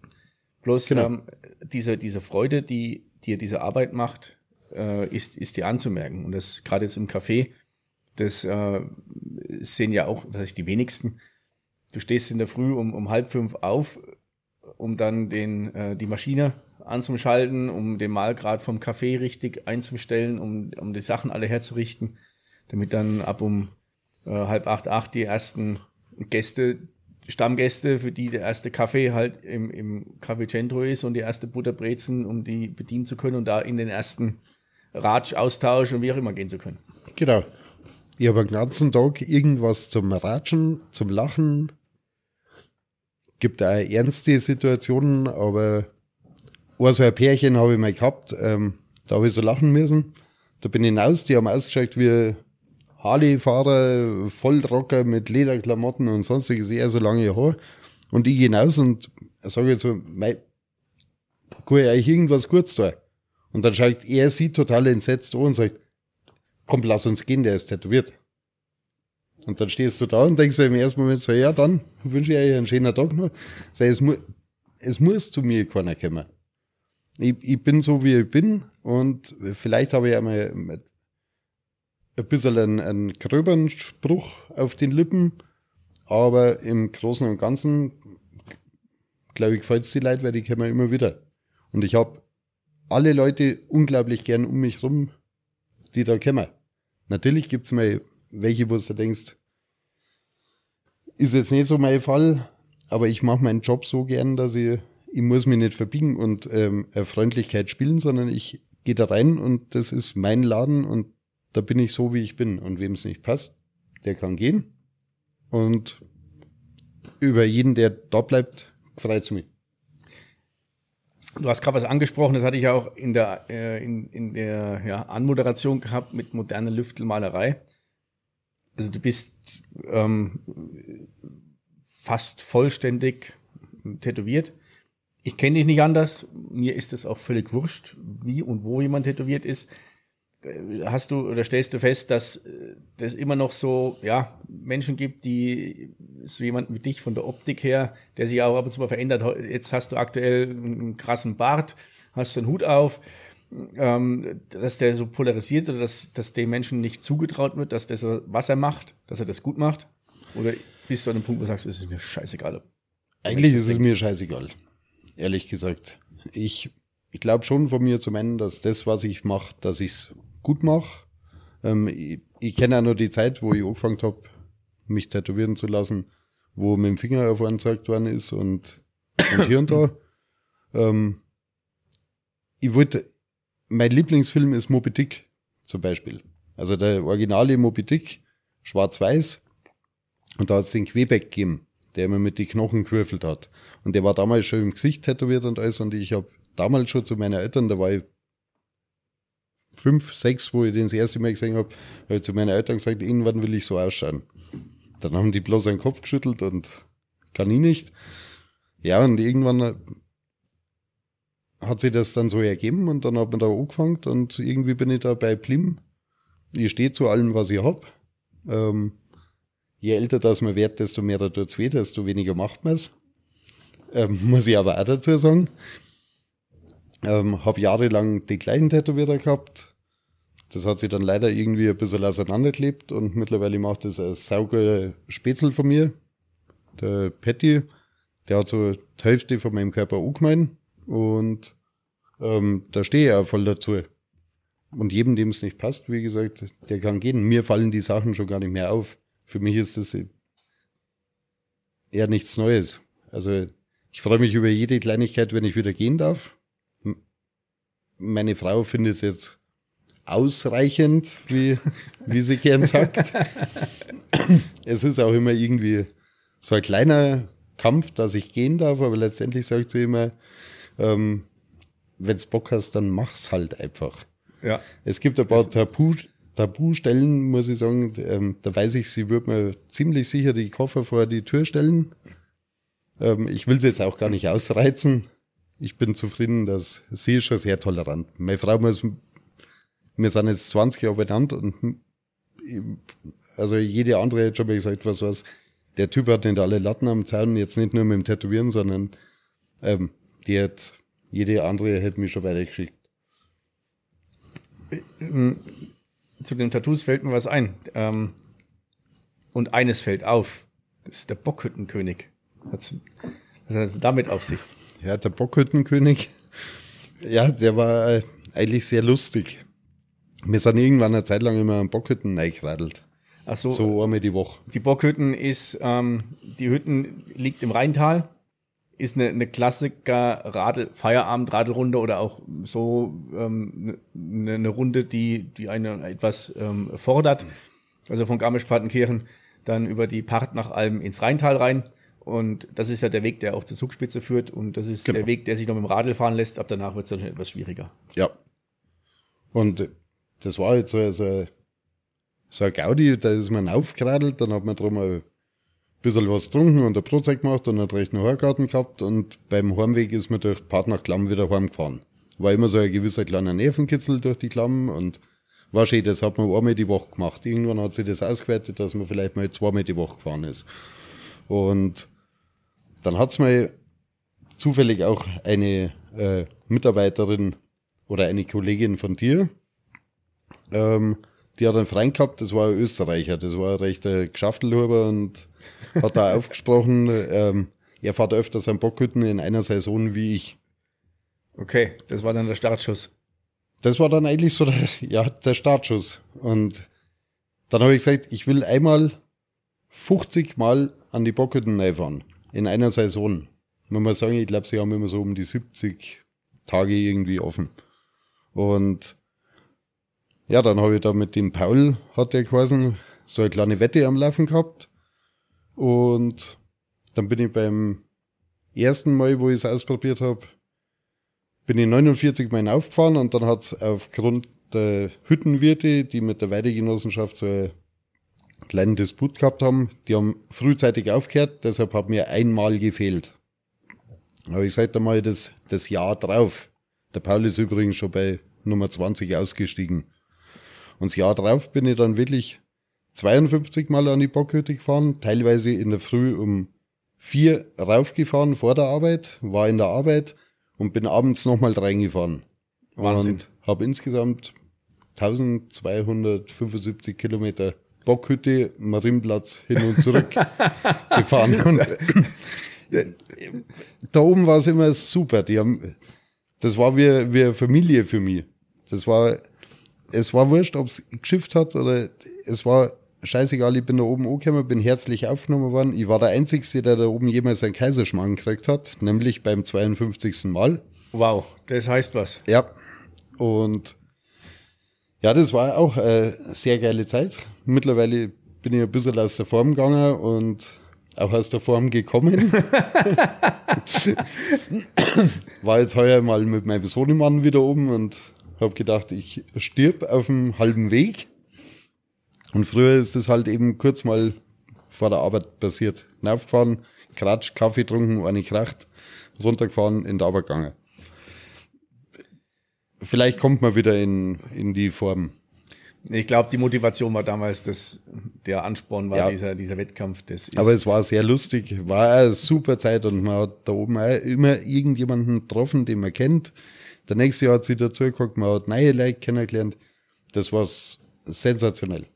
Bloß genau. ähm, diese, diese Freude, die dir diese Arbeit macht, äh, ist, ist dir anzumerken. Und das gerade jetzt im Café, das äh, sehen ja auch, was heißt die wenigsten, du stehst in der Früh um, um halb fünf auf, um dann den, äh, die Maschine anzuschalten, um den Mahlgrad vom Kaffee richtig einzustellen, um, um die Sachen alle herzurichten, damit dann ab um äh, halb acht, acht die ersten Gäste, Stammgäste, für die der erste Kaffee halt im, im Café Centro ist und die erste Butterbrezen, um die bedienen zu können und da in den ersten Ratsch-Austausch und wie auch immer gehen zu können. Genau. Ich habe den ganzen Tag irgendwas zum Ratschen, zum Lachen. Gibt auch ernste Situationen, aber so ein Pärchen habe ich mal gehabt, ähm, da habe ich so lachen müssen. Da bin ich hinaus, die haben ausgeschaut wie Harley-Fahrer, Vollrocker mit Lederklamotten und sonstiges, eher so lange Haar. Und ich hinaus und sage jetzt so, mei, kann ich eigentlich irgendwas kurz da? Und dann schaut er sie total entsetzt an und sagt, komm, lass uns gehen, der ist tätowiert. Und dann stehst du da und denkst dir im ersten Moment so, ja, dann wünsche ich euch einen schönen Tag noch. Sag, es, mu es muss zu mir keiner kommen. Ich, ich bin so, wie ich bin und vielleicht habe ich einmal ein bisschen einen, einen gröberen Spruch auf den Lippen, aber im Großen und Ganzen, glaube ich, gefällt es die Leute, weil die kommen immer wieder. Und ich habe alle Leute unglaublich gern um mich rum, die da kommen. Natürlich gibt es mal welche, wo du denkst, ist jetzt nicht so mein Fall, aber ich mache meinen Job so gern, dass ich, ich muss mich nicht verbiegen und ähm, Freundlichkeit spielen, sondern ich gehe da rein und das ist mein Laden und da bin ich so, wie ich bin. Und wem es nicht passt, der kann gehen. Und über jeden, der da bleibt, freut es mich. Du hast gerade was angesprochen, das hatte ich auch in der, äh, in, in der ja, Anmoderation gehabt mit moderner Lüftelmalerei. Also du bist ähm, fast vollständig tätowiert. Ich kenne dich nicht anders. Mir ist es auch völlig wurscht, wie und wo jemand tätowiert ist hast du oder stellst du fest, dass es äh, immer noch so ja, Menschen gibt, die so jemanden wie dich von der Optik her, der sich auch ab und zu mal verändert. Jetzt hast du aktuell einen krassen Bart, hast du einen Hut auf, ähm, dass der so polarisiert oder dass, dass dem Menschen nicht zugetraut wird, dass der so, was er macht, dass er das gut macht? Oder bist du an einem Punkt, wo du sagst, es ist mir scheißegal? Eigentlich ist es mir scheißegal, ehrlich gesagt. Ich, ich glaube schon von mir zu meinen, dass das, was ich mache, dass ich es gut mache. Ähm, ich, ich kenne auch noch die Zeit, wo ich angefangen habe, mich tätowieren zu lassen, wo mit dem Finger auf einen gezeigt worden ist und, und hier und da. Ähm, ich wollte, mein Lieblingsfilm ist Moby Dick zum Beispiel. Also der originale Moby Dick, schwarz-weiß. Und da hat es den Quebec gegeben, der mir mit die Knochen gewürfelt hat. Und der war damals schon im Gesicht tätowiert und alles. Und ich habe damals schon zu meinen Eltern, da war ich fünf, sechs, wo ich den das erste Mal gesehen habe, habe ich zu meinen Eltern gesagt, irgendwann will ich so ausschauen. Dann haben die bloß einen Kopf geschüttelt und kann ich nicht. Ja, und irgendwann hat sich das dann so ergeben und dann hat man da angefangen und irgendwie bin ich da bei Plim. Ich stehe zu allem, was ich habe. Ähm, je älter das man wird, desto mehr da tut es weh, desto weniger macht man es. Ähm, muss ich aber auch dazu sagen. Ähm, habe jahrelang die gleichen Tätowierer gehabt. Das hat sich dann leider irgendwie ein bisschen auseinandergeklebt und mittlerweile macht das ein sauger Spätzl von mir, der Patty. der hat so die Hälfte von meinem Körper angemein und ähm, da stehe ich auch voll dazu. Und jedem, dem es nicht passt, wie gesagt, der kann gehen. Mir fallen die Sachen schon gar nicht mehr auf. Für mich ist das eher nichts Neues. Also ich freue mich über jede Kleinigkeit, wenn ich wieder gehen darf. Meine Frau findet es jetzt ausreichend, wie, wie sie gern sagt. es ist auch immer irgendwie so ein kleiner Kampf, dass ich gehen darf, aber letztendlich sagt sie immer, ähm, wenn du Bock hast, dann mach's halt einfach. Ja. Es gibt ein paar Tabu, Tabustellen, muss ich sagen, ähm, da weiß ich, sie wird mir ziemlich sicher die Koffer vor die Tür stellen. Ähm, ich will sie jetzt auch gar nicht ausreizen. Ich bin zufrieden, dass sie ist schon sehr tolerant. Meine Frau muss, wir sind jetzt 20 Jahre benannt und also jede andere hat schon mal gesagt, was was, der Typ hat nicht alle Latten am Zaun, jetzt nicht nur mit dem Tätowieren, sondern ähm, die hat, jede andere hätte mich schon weitergeschickt. Zu den Tattoos fällt mir was ein. Ähm, und eines fällt auf. Das ist der Bockhüttenkönig. Was hat es damit auf sich? Ja, der Bockhüttenkönig. Ja, der war äh, eigentlich sehr lustig. Wir sind irgendwann eine Zeit lang immer an Bockhütten reingeradelt. Ach so. So einmal die Woche. Die Bockhütten ist, ähm, die Hütten liegt im Rheintal, ist eine, eine Klassiker Radl, Feierabend-Radelrunde oder auch so ähm, eine, eine, Runde, die, die einen etwas ähm, fordert. Also von Garmisch-Partenkirchen dann über die Part nach Alm ins Rheintal rein. Und das ist ja der Weg, der auch zur Zugspitze führt. Und das ist genau. der Weg, der sich noch mit dem Radl fahren lässt. Ab danach wird es dann etwas schwieriger. Ja. Und das war jetzt so, so so ein Gaudi, da ist man aufgeradelt, dann hat man drum ein bisschen was getrunken und eine Brotzeit gemacht und hat recht einen Horgarten gehabt und beim Heimweg ist man durch Partner Klamm wieder heimgefahren. War immer so ein gewisser kleiner Nervenkitzel durch die Klamm und war schön, das hat man einmal die Woche gemacht. Irgendwann hat sich das ausgewertet, dass man vielleicht mal zweimal die Woche gefahren ist. Und dann hat es mal zufällig auch eine äh, Mitarbeiterin oder eine Kollegin von dir, ähm, die hat einen Freund gehabt, das war ein Österreicher, das war ein rechter Geschäftelhuber und hat da aufgesprochen, ähm, er fährt öfters an Bockhütten in einer Saison wie ich. Okay, das war dann der Startschuss. Das war dann eigentlich so der, ja, der Startschuss. Und dann habe ich gesagt, ich will einmal 50 Mal an die Bockhütten fahren. In einer Saison. Man muss sagen, ich glaube, sie haben immer so um die 70 Tage irgendwie offen. Und ja, dann habe ich da mit dem Paul, hat der geheißen, so eine kleine Wette am Laufen gehabt. Und dann bin ich beim ersten Mal, wo ich es ausprobiert habe, bin ich 49 Mal aufgefahren und dann hat es aufgrund der Hüttenwirte, die mit der Weidegenossenschaft so einen kleinen Disput gehabt haben, die haben frühzeitig aufgehört, deshalb hat mir einmal gefehlt. Aber ich sage da mal das, das Jahr drauf. Der Paul ist übrigens schon bei Nummer 20 ausgestiegen. Und das Jahr drauf bin ich dann wirklich 52 Mal an die Bockhütte gefahren, teilweise in der Früh um vier raufgefahren vor der Arbeit, war in der Arbeit und bin abends nochmal reingefahren. Wahnsinn. Und habe insgesamt 1275 Kilometer Bockhütte, Marienplatz hin und zurück gefahren. Und da oben war es immer super. Die haben, das war wie, wie Familie für mich. Das war es war wurscht, ob es geschifft hat oder es war scheißegal, ich bin da oben angekommen, bin herzlich aufgenommen worden. Ich war der Einzige, der da oben jemals einen Kaiserschmarrn gekriegt hat, nämlich beim 52. Mal. Wow, das heißt was. Ja, und ja, das war auch eine sehr geile Zeit. Mittlerweile bin ich ein bisschen aus der Form gegangen und auch aus der Form gekommen. war jetzt heuer mal mit meinem Sohnemann wieder oben und habe gedacht, ich stirb auf dem halben Weg. Und früher ist es halt eben kurz mal vor der Arbeit passiert. Aufgefahren, Kratsch, Kaffee getrunken, eine Kracht, runtergefahren, in der Arbeit gegangen. Vielleicht kommt man wieder in, in die Form. Ich glaube, die Motivation war damals, dass der Ansporn war ja. dieser, dieser Wettkampf. Das Aber es war sehr lustig, war eine super Zeit und man hat da oben immer irgendjemanden getroffen, den man kennt, der nächste Jahr hat sie dazu geguckt, man hat neue Leute kennengelernt. Das war sensationell.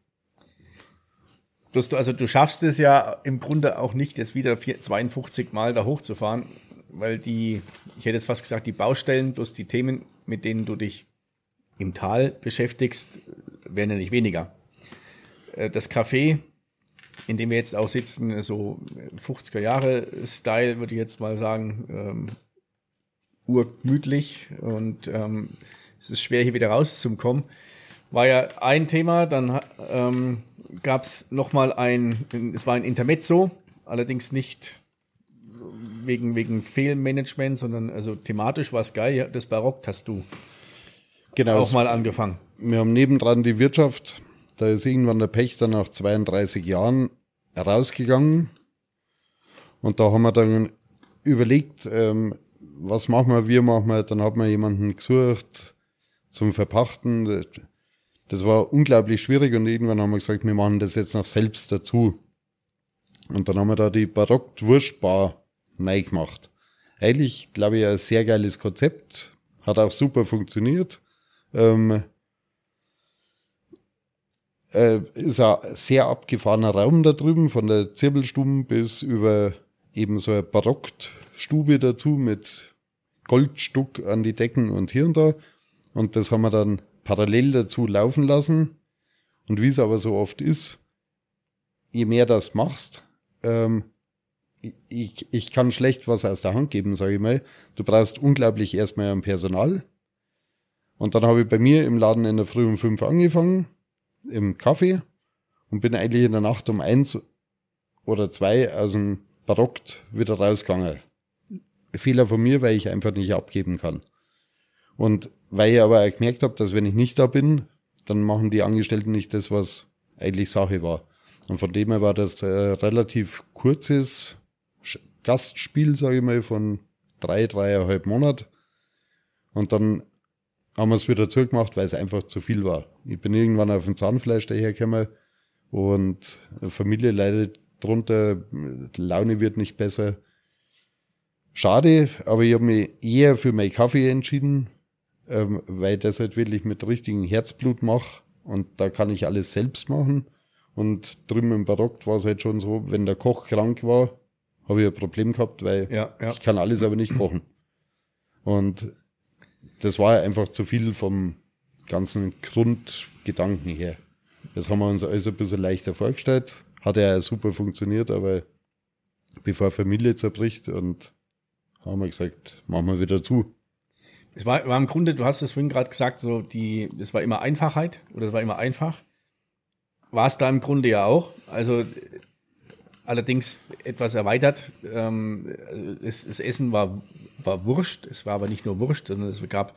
Bloß du, also du schaffst es ja im Grunde auch nicht, jetzt wieder 52 Mal da hochzufahren, weil die, ich hätte jetzt fast gesagt, die Baustellen plus die Themen, mit denen du dich im Tal beschäftigst, werden ja nicht weniger. Äh, das Café, in dem wir jetzt auch sitzen, so 50er Jahre Style, würde ich jetzt mal sagen, ähm, urgemütlich und ähm, es ist schwer hier wieder rauszukommen. War ja ein Thema, dann ähm, gab es nochmal ein, es war ein Intermezzo, allerdings nicht wegen, wegen Fehlmanagement, sondern also thematisch war es geil. Das Barock hast du genau, auch mal angefangen. Wir haben nebendran die Wirtschaft, da ist irgendwann der Pächter nach 32 Jahren rausgegangen und da haben wir dann überlegt, ähm, was machen wir, wie machen wir, dann hat man jemanden gesucht zum Verpachten. Das war unglaublich schwierig und irgendwann haben wir gesagt, wir machen das jetzt noch selbst dazu. Und dann haben wir da die Barock-Wurstbar neu gemacht. Eigentlich, glaube ich, ein sehr geiles Konzept. Hat auch super funktioniert. Ähm, äh, ist ein sehr abgefahrener Raum da drüben, von der Zirbelstube bis über eben so eine Barockstube dazu mit Goldstuck an die Decken und hier und da. Und das haben wir dann parallel dazu laufen lassen. Und wie es aber so oft ist, je mehr das machst, ähm, ich, ich kann schlecht was aus der Hand geben, sage ich mal. Du brauchst unglaublich erstmal ein Personal. Und dann habe ich bei mir im Laden in der Früh um fünf angefangen, im Kaffee, und bin eigentlich in der Nacht um eins oder zwei aus dem Barock wieder rausgegangen. Fehler von mir, weil ich einfach nicht abgeben kann. Und weil ich aber auch gemerkt habe, dass wenn ich nicht da bin, dann machen die Angestellten nicht das, was eigentlich Sache war. Und von dem her war das ein relativ kurzes Gastspiel, sage ich mal, von drei, dreieinhalb Monaten. Und dann haben wir es wieder zurückgemacht, weil es einfach zu viel war. Ich bin irgendwann auf dem Zahnfleisch dahergekommen und Familie leidet drunter, Laune wird nicht besser. Schade, aber ich habe mich eher für meinen Kaffee entschieden, ähm, weil ich das halt wirklich mit richtigem Herzblut mache und da kann ich alles selbst machen. Und drüben im Barock war es halt schon so, wenn der Koch krank war, habe ich ein Problem gehabt, weil ja, ja. ich kann alles aber nicht kochen. Und das war einfach zu viel vom ganzen Grundgedanken her. Das haben wir uns alles ein bisschen leichter vorgestellt. Hat ja super funktioniert, aber bevor Familie zerbricht und haben wir gesagt, machen wir wieder zu. Es war, war im Grunde, du hast es vorhin gerade gesagt, so die, es war immer Einfachheit oder es war immer einfach. War es da im Grunde ja auch. Also allerdings etwas erweitert. Ähm, das, das, Essen war, war Wurst, es war aber nicht nur Wurst, sondern es gab,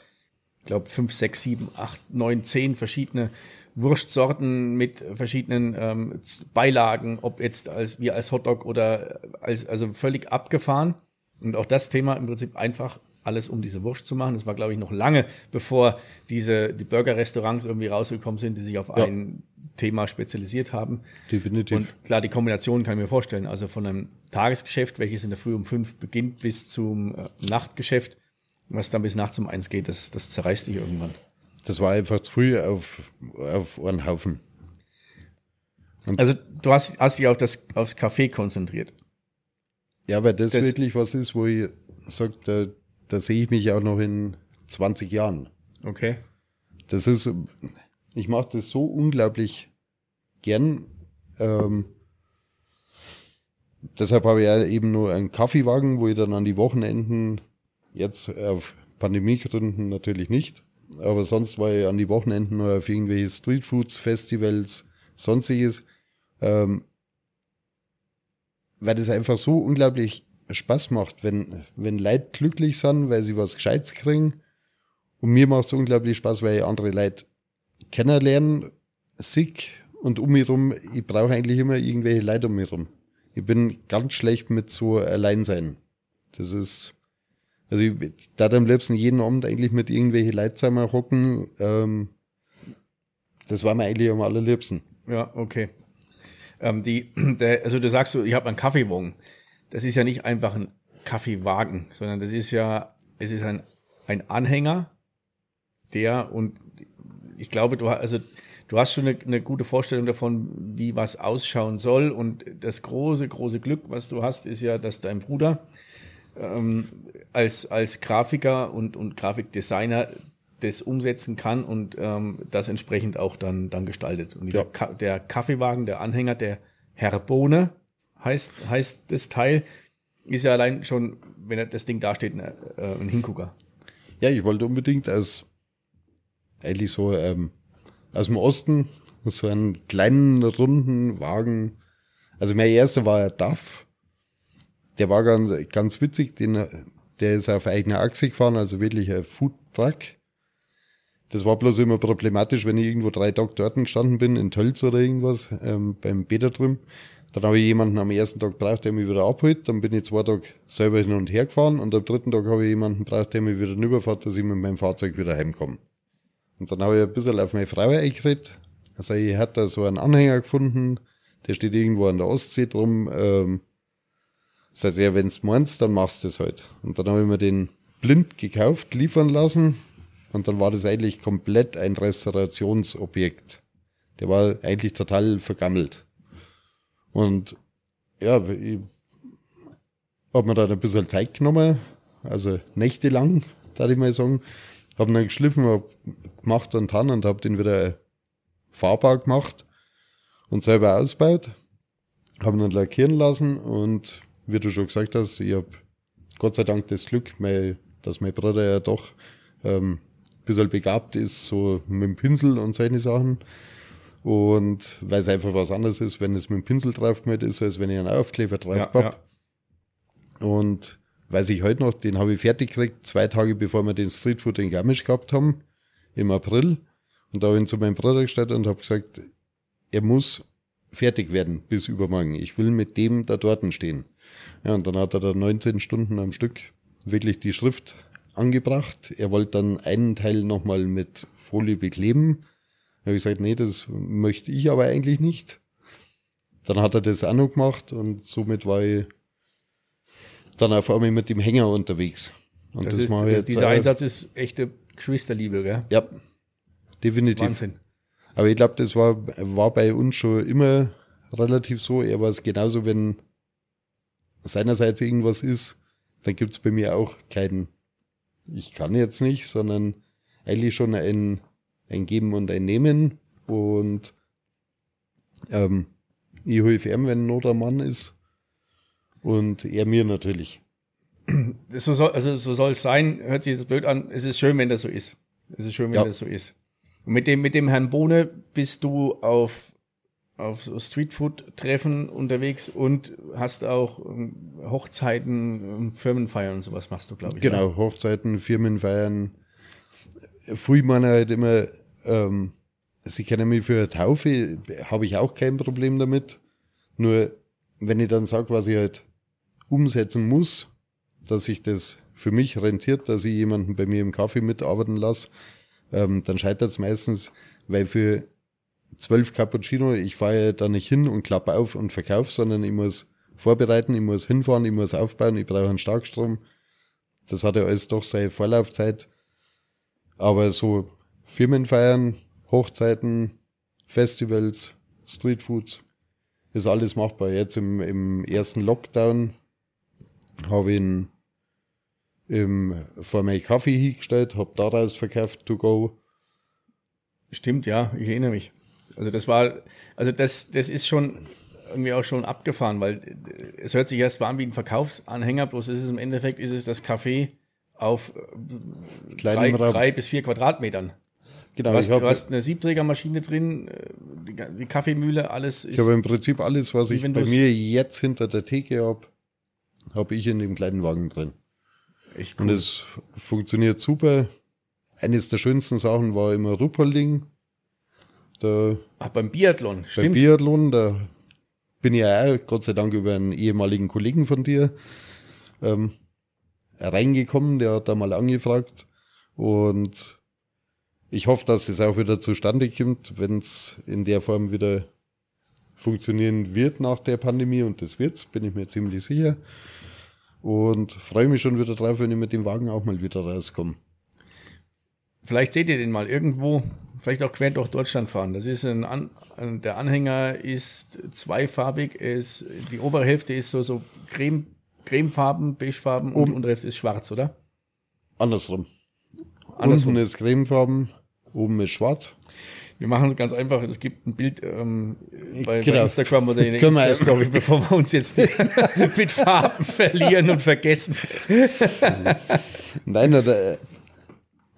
ich glaube, fünf, sechs, sieben, acht, neun, zehn verschiedene Wurstsorten mit verschiedenen ähm, Beilagen, ob jetzt als wir als Hotdog oder als also völlig abgefahren. Und auch das Thema im Prinzip einfach alles um diese Wurst zu machen. Das war, glaube ich, noch lange, bevor diese die Burger-Restaurants irgendwie rausgekommen sind, die sich auf ja. ein Thema spezialisiert haben. Definitiv. Und klar, die Kombination kann ich mir vorstellen. Also von einem Tagesgeschäft, welches in der Früh um fünf beginnt, bis zum äh, Nachtgeschäft, was dann bis nachts um eins geht, das, das zerreißt dich irgendwann. Das war einfach zu früh auf, auf einen Haufen. Und also du hast, hast dich auf das, aufs Kaffee konzentriert. Ja, weil das, das wirklich was ist, wo ich sage, da, da sehe ich mich auch noch in 20 Jahren. Okay. Das ist, ich mache das so unglaublich gern. Ähm, deshalb habe ich ja eben nur einen Kaffeewagen, wo ich dann an die Wochenenden, jetzt auf Pandemiegründen natürlich nicht, aber sonst war ich an die Wochenenden nur auf irgendwelche Streetfoods, Festivals, sonstiges. Ähm, weil das einfach so unglaublich Spaß macht, wenn, wenn Leute glücklich sind, weil sie was Gescheites kriegen. Und mir macht es unglaublich Spaß, weil ich andere Leute kennenlernen, sick und um mich rum, ich brauche eigentlich immer irgendwelche Leute um mich rum. Ich bin ganz schlecht mit so Alleinsein. Das ist, also ich da am liebsten jeden Abend eigentlich mit irgendwelchen Leuten hocken. Ähm, das war mir eigentlich am allerliebsten. Ja, okay. Ähm, die, der, also du sagst, ich habe einen Kaffeewagen das ist ja nicht einfach ein Kaffeewagen, sondern das ist ja, es ist ein, ein Anhänger, der und ich glaube, du, also, du hast schon eine, eine, gute Vorstellung davon, wie was ausschauen soll. Und das große, große Glück, was du hast, ist ja, dass dein Bruder ähm, als, als Grafiker und, und Grafikdesigner das umsetzen kann und ähm, das entsprechend auch dann, dann gestaltet. Und ja. Ka der Kaffeewagen, der Anhänger, der Herr Bohne heißt, heißt das Teil, ist ja allein schon, wenn das Ding da steht, ein, äh, ein Hingucker. Ja, ich wollte unbedingt als eigentlich so ähm, aus dem Osten so einen kleinen, runden Wagen. Also mein erster war DAF. Der war ganz, ganz witzig. Den, der ist auf eigener Achse gefahren, also wirklich ein Food Truck. Das war bloß immer problematisch, wenn ich irgendwo drei Tage dort gestanden bin, in Tölz oder irgendwas, ähm, beim Bäder drüben. Dann habe ich jemanden am ersten Tag braucht, der mich wieder abholt. Dann bin ich zwei Tage selber hin und her gefahren und am dritten Tag habe ich jemanden braucht, der mich wieder rüberfährt, dass ich mit meinem Fahrzeug wieder heimkomme. Und dann habe ich ein bisschen auf meine Frau eingeredet. Also ich hatte da so einen Anhänger gefunden, der steht irgendwo an der Ostsee drum. Ähm, das heißt, ja, wenn du meinst, dann machst du das halt. Und dann habe ich mir den blind gekauft, liefern lassen. Und dann war das eigentlich komplett ein Restaurationsobjekt. Der war eigentlich total vergammelt. Und ja, ich habe mir dann ein bisschen Zeit genommen, also nächtelang, darf ich mal sagen. Habe dann geschliffen, hab gemacht und dann und habe den wieder fahrbar gemacht und selber ausgebaut. Habe ihn dann lackieren lassen und wie du schon gesagt hast, ich habe Gott sei Dank das Glück, mein, dass mein Bruder ja doch ähm, bisschen begabt ist, so mit dem Pinsel und solche Sachen. Und weil es einfach was anderes ist, wenn es mit dem Pinsel drauf gemacht ist, als wenn ich einen Aufkleber drauf ja. Ja. Und weiß ich heute noch, den habe ich fertig gekriegt, zwei Tage bevor wir den Streetfood in Garmisch gehabt haben, im April. Und da habe ich ihn zu meinem Bruder gestellt und habe gesagt, er muss fertig werden bis übermorgen. Ich will mit dem da dort stehen. Ja, und dann hat er da 19 Stunden am Stück wirklich die Schrift angebracht. Er wollte dann einen Teil nochmal mit Folie bekleben da habe ich gesagt, nee, das möchte ich aber eigentlich nicht. Dann hat er das auch noch gemacht und somit war ich dann auf einmal mit dem Hänger unterwegs. Und das, das ist, ich jetzt, dieser äh, Einsatz ist echte Geschwisterliebe, gell? Ja, definitiv. Wahnsinn. Aber ich glaube, das war, war bei uns schon immer relativ so. Er war es genauso, wenn seinerseits irgendwas ist, dann gibt es bei mir auch keinen, ich kann jetzt nicht, sondern eigentlich schon ein ein Geben und ein Nehmen. Und ähm, ich helfe ihm, wenn Not am Mann ist. Und er mir natürlich. So soll, also so soll es sein, hört sich jetzt blöd an. Es ist schön, wenn das so ist. Es ist schön, wenn ja. das so ist. Und mit dem, mit dem Herrn Bohne bist du auf, auf so Streetfood-Treffen unterwegs und hast auch ähm, Hochzeiten, Firmenfeiern und sowas machst du, glaube ich. Genau, ja? Hochzeiten, Firmenfeiern. Früher man halt immer ähm, Sie kennen mich für eine Taufe, habe ich auch kein Problem damit. Nur wenn ich dann sage, was ich halt umsetzen muss, dass sich das für mich rentiert, dass ich jemanden bei mir im Kaffee mitarbeiten lasse, ähm, dann scheitert es meistens, weil für zwölf Cappuccino, ich fahre da nicht hin und klappe auf und verkaufe, sondern ich muss vorbereiten, ich muss hinfahren, ich muss aufbauen, ich brauche einen Starkstrom. Das hat ja alles doch seine Vorlaufzeit. Aber so Firmenfeiern, Hochzeiten, Festivals, Streetfoods, ist alles machbar. Jetzt im, im ersten Lockdown habe ich ihn im, vor meinen Kaffee hingestellt, habe daraus verkauft to go. Stimmt, ja, ich erinnere mich. Also das war, also das, das ist schon irgendwie auch schon abgefahren, weil es hört sich erst mal an wie ein Verkaufsanhänger, bloß ist es im Endeffekt ist es das Café auf drei, drei, bis vier Quadratmetern. Genau, du hast, hab, du hast eine Siebträgermaschine drin, äh, die, die Kaffeemühle, alles ist. Ich habe im Prinzip alles, was ich bei mir jetzt hinter der Theke habe, habe ich in dem kleinen Wagen drin. Echt cool. Und es funktioniert super. Eines der schönsten Sachen war immer Rupperling. Da, Ach, beim Biathlon, beim stimmt. Beim Biathlon, da bin ich ja auch, Gott sei Dank, über einen ehemaligen Kollegen von dir ähm, reingekommen. Der hat da mal angefragt. Und ich hoffe, dass es auch wieder zustande kommt, wenn es in der Form wieder funktionieren wird nach der Pandemie und das wird's, bin ich mir ziemlich sicher. Und freue mich schon wieder drauf, wenn ich mit dem Wagen auch mal wieder rauskomme. Vielleicht seht ihr den mal irgendwo, vielleicht auch quer durch Deutschland fahren. Das ist ein, An der Anhänger ist zweifarbig, ist, die obere Hälfte ist so, so creme, cremefarben, beigefarben und die untere Hälfte ist schwarz, oder? Andersrum. Andersrum. Unten ist cremefarben, oben ist schwarz. Wir machen es ganz einfach. Es gibt ein Bild ähm, bei, Genau. bei Instagram oder in der Können wir Insta-Story, bevor wir uns jetzt mit Farben verlieren und vergessen. Nein, oder,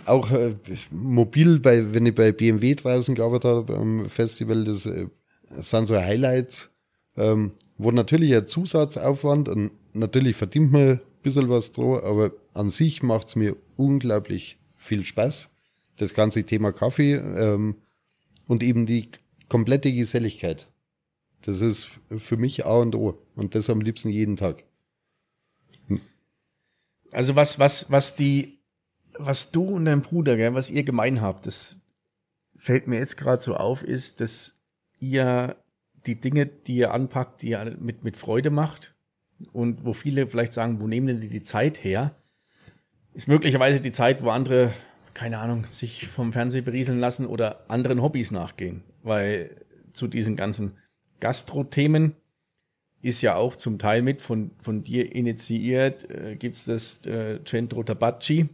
auch äh, mobil, bei, wenn ich bei BMW draußen gearbeitet habe am Festival, das, äh, sind so Highlights, ähm, wo natürlich ein Zusatzaufwand und natürlich verdient man ein bisschen was dran, aber an sich macht es mir unglaublich viel Spaß. Das ganze Thema Kaffee ähm, und eben die komplette Geselligkeit. Das ist für mich A und O und das am liebsten jeden Tag. Also was, was, was die, was du und dein Bruder, gell, was ihr gemein habt, das fällt mir jetzt gerade so auf, ist, dass ihr die Dinge, die ihr anpackt, die ihr mit, mit Freude macht und wo viele vielleicht sagen, wo nehmen denn die die Zeit her? Ist möglicherweise die Zeit, wo andere, keine Ahnung, sich vom Fernsehen berieseln lassen oder anderen Hobbys nachgehen. Weil zu diesen ganzen Gastro-Themen ist ja auch zum Teil mit von, von dir initiiert, äh, gibt es das äh, Centro Tabacci,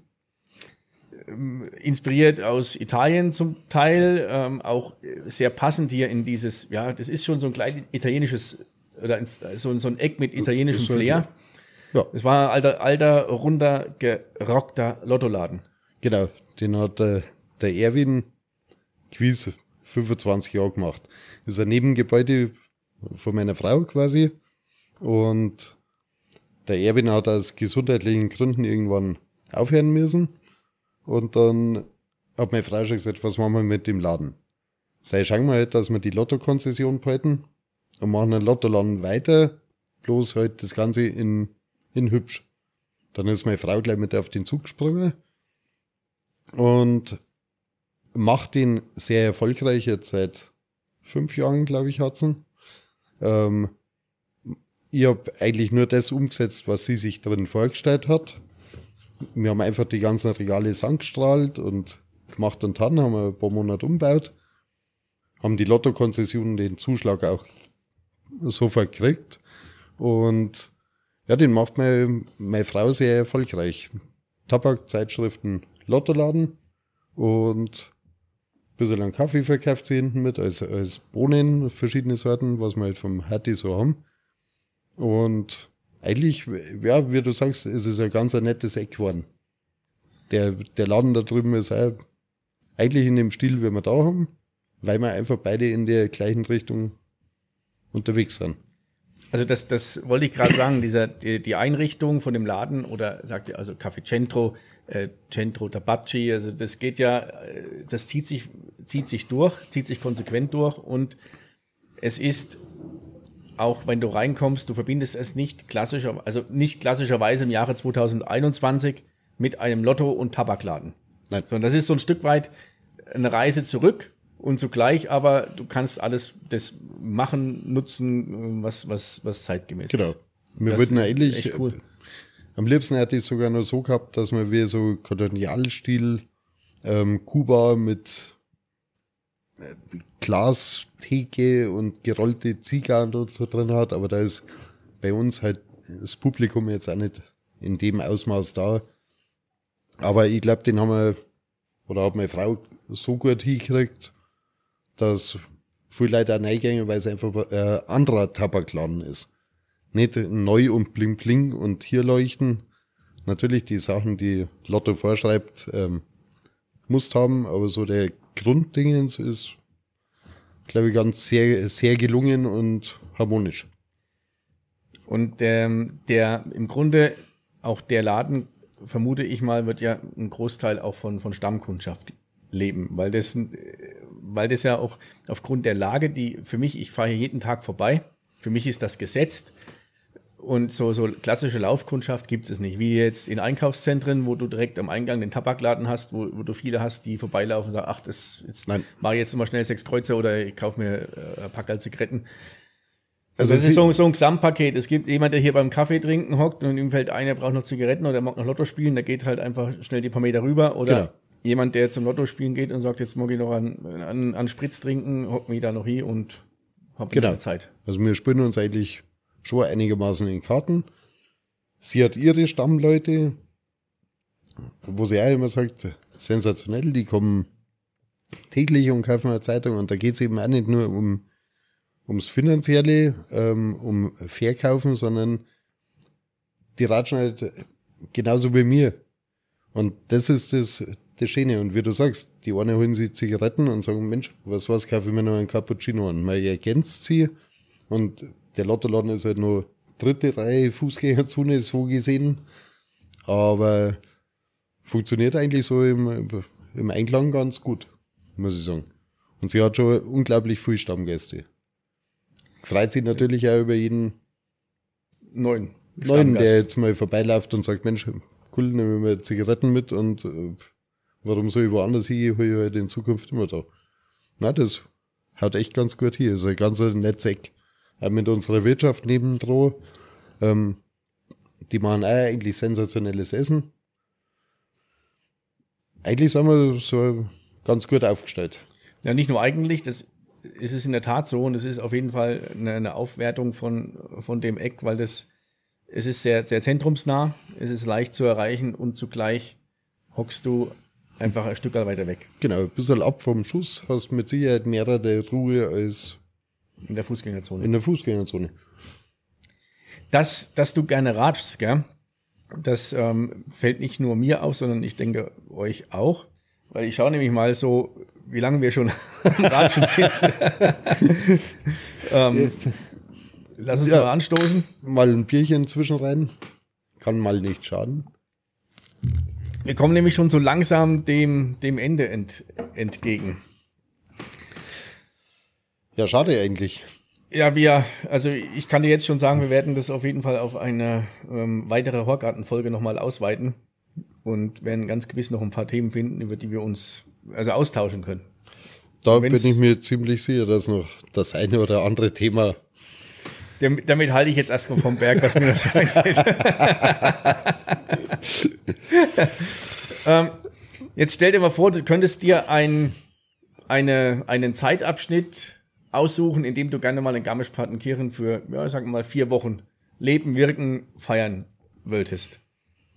inspiriert aus Italien zum Teil, ähm, auch sehr passend hier in dieses, ja, das ist schon so ein klein italienisches, oder ein, so, ein- so ein Eck mit italienischem halt Flair. Ja. Es war ein alter, alter, runder, gerockter Lottoladen. Genau, den hat äh, der Erwin Quiz 25 Jahre gemacht. Das ist ein Nebengebäude von meiner Frau quasi. Und der Erwin hat aus gesundheitlichen Gründen irgendwann aufhören müssen. Und dann hat meine Frau schon gesagt, was machen wir mit dem Laden? Sei schauen wir halt, dass wir die Lottokonzession behalten und machen einen Lottoladen weiter, bloß halt das Ganze in, in hübsch. Dann ist meine Frau gleich mit auf den Zug gesprungen und macht den sehr erfolgreich jetzt seit fünf Jahren, glaube ich, hat. Ähm, ich habe eigentlich nur das umgesetzt, was sie sich darin vorgestellt hat. Wir haben einfach die ganzen Regale sandgestrahlt und gemacht und dann, haben wir ein paar Monate umgebaut, haben die Lottokonzessionen den Zuschlag auch sofort gekriegt und ja, den macht meine, meine Frau sehr erfolgreich. Tabak, Zeitschriften, Lottoladen und ein bisschen an Kaffee verkauft sie hinten mit, als, als Bohnen, verschiedene Sorten, was wir halt vom Hertie so haben. Und eigentlich, ja, wie du sagst, ist es ein ganz ein nettes Eck geworden. Der, der Laden da drüben ist auch eigentlich in dem Stil, wie wir da haben, weil wir einfach beide in der gleichen Richtung unterwegs sind. Also das, das wollte ich gerade sagen, dieser, die, die Einrichtung von dem Laden oder sagt ihr also Café Centro, äh, Centro Tabacci, also das geht ja, äh, das zieht sich, zieht sich durch, zieht sich konsequent durch und es ist auch wenn du reinkommst, du verbindest es nicht klassischer, also nicht klassischerweise im Jahre 2021 mit einem Lotto- und Tabakladen. Nein. Sondern das ist so ein Stück weit eine Reise zurück und zugleich aber du kannst alles das machen, nutzen, was, was, was zeitgemäß Genau. ist. Wir Das ist eigentlich, echt cool. am liebsten hätte ich es sogar noch so gehabt, dass man wie so Kolonialstil ähm, Kuba mit äh, Glastheke und gerollte Zigarren und so drin hat, aber da ist bei uns halt das Publikum jetzt auch nicht in dem Ausmaß da. Aber ich glaube, den haben wir, oder hat meine Frau so gut hingekriegt, dass viele Leute auch reingehen, weil es einfach ein äh, anderer Tabakladen ist nicht neu und bling bling und hier leuchten. Natürlich die Sachen, die Lotto vorschreibt, ähm, musst haben, aber so der Grunddingens ist, glaube ich, ganz sehr, sehr gelungen und harmonisch. Und ähm, der im Grunde auch der Laden, vermute ich mal, wird ja ein Großteil auch von, von Stammkundschaft leben, weil das, weil das ja auch aufgrund der Lage, die für mich, ich fahre hier jeden Tag vorbei, für mich ist das gesetzt. Und so, so klassische Laufkundschaft gibt es nicht. Wie jetzt in Einkaufszentren, wo du direkt am Eingang den Tabakladen hast, wo, wo du viele hast, die vorbeilaufen und sagen, ach, das jetzt Nein. mache ich jetzt mal schnell sechs Kreuze oder ich kaufe mir äh, ein Packerl Zigaretten. Also Also das ist so, so ein Gesamtpaket. Es gibt jemand, der hier beim Kaffee trinken hockt und ihm fällt ein, er braucht noch Zigaretten oder er mag noch Lotto spielen, der geht halt einfach schnell die paar Meter rüber oder Genau. jemand, der zum Lotto spielen geht und sagt, jetzt mag ich noch an, an, an Spritz trinken, hock mich da noch hin und hab Genau. Zeit. Also wir spielen uns eigentlich schon einigermaßen in Karten. Sie hat ihre Stammleute, wo sie auch immer sagt, sensationell, die kommen täglich und kaufen eine Zeitung und da geht es eben auch nicht nur um ums Finanzielle, ähm, um Verkaufen, sondern die ratschen halt genauso wie mir. Und das ist das, das Schöne. Und wie du sagst, die einen holen sich Zigaretten und sagen, Mensch, was was, kaufe ich mir noch einen Cappuccino an. Man ergänzt sie und der Lottoladen ist halt nur dritte Reihe Fußgängerzone, so gesehen. Aber funktioniert eigentlich so im, im Einklang ganz gut, muss ich sagen. Und sie hat schon unglaublich viele Stammgäste. Freut sich natürlich auch über jeden Neun. Neuen, der jetzt mal vorbeiläuft und sagt, Mensch, cool, nehmen wir Zigaretten mit und äh, warum soll ich woanders hin, hol ich halt in Zukunft immer da. Na, das haut echt ganz gut hier. Ist ein ganz nettes Eck. Auch mit unserer Wirtschaft nebendran. Ähm, die machen auch eigentlich sensationelles Essen. Eigentlich sind wir so ganz gut aufgestellt. Ja, nicht nur eigentlich, das ist es in der Tat so und es ist auf jeden Fall eine, eine Aufwertung von, von dem Eck, weil das, es ist sehr, sehr zentrumsnah, es ist leicht zu erreichen und zugleich hockst du einfach ein Stück weiter weg Genau, ein bisschen ab vom Schuss, hast mit Sicherheit mehrere Ruhe als in der Fußgängerzone. in der Fußgängerzone. dass, dass du gerne ratschst, gell? das ähm, fällt nicht nur mir auf, sondern ich denke euch auch. Weil ich schaue nämlich mal so, wie lange wir schon am Ratschen sind. ähm, lass uns Ja. mal anstoßen. Mal ein Bierchen zwischen rein. Kann mal nicht schaden. Wir kommen nämlich schon so langsam dem, dem Ende ent, entgegen. Ja, schade eigentlich. Ja, wir, also ich kann dir jetzt schon sagen, wir werden das auf jeden Fall auf eine ähm, weitere Horgarten-Folge nochmal ausweiten und werden ganz gewiss noch ein paar Themen finden, über die wir uns also austauschen können. Da bin ich mir ziemlich sicher, dass noch das eine oder andere Thema. Damit, damit halte ich jetzt erstmal vom Berg, was mir das einfällt. ähm, jetzt stell dir mal vor, du könntest dir ein, eine, einen Zeitabschnitt aussuchen, in dem du gerne mal in Garmisch-Partenkirchen für, ja, sagen wir mal, vier Wochen leben, wirken, feiern wolltest.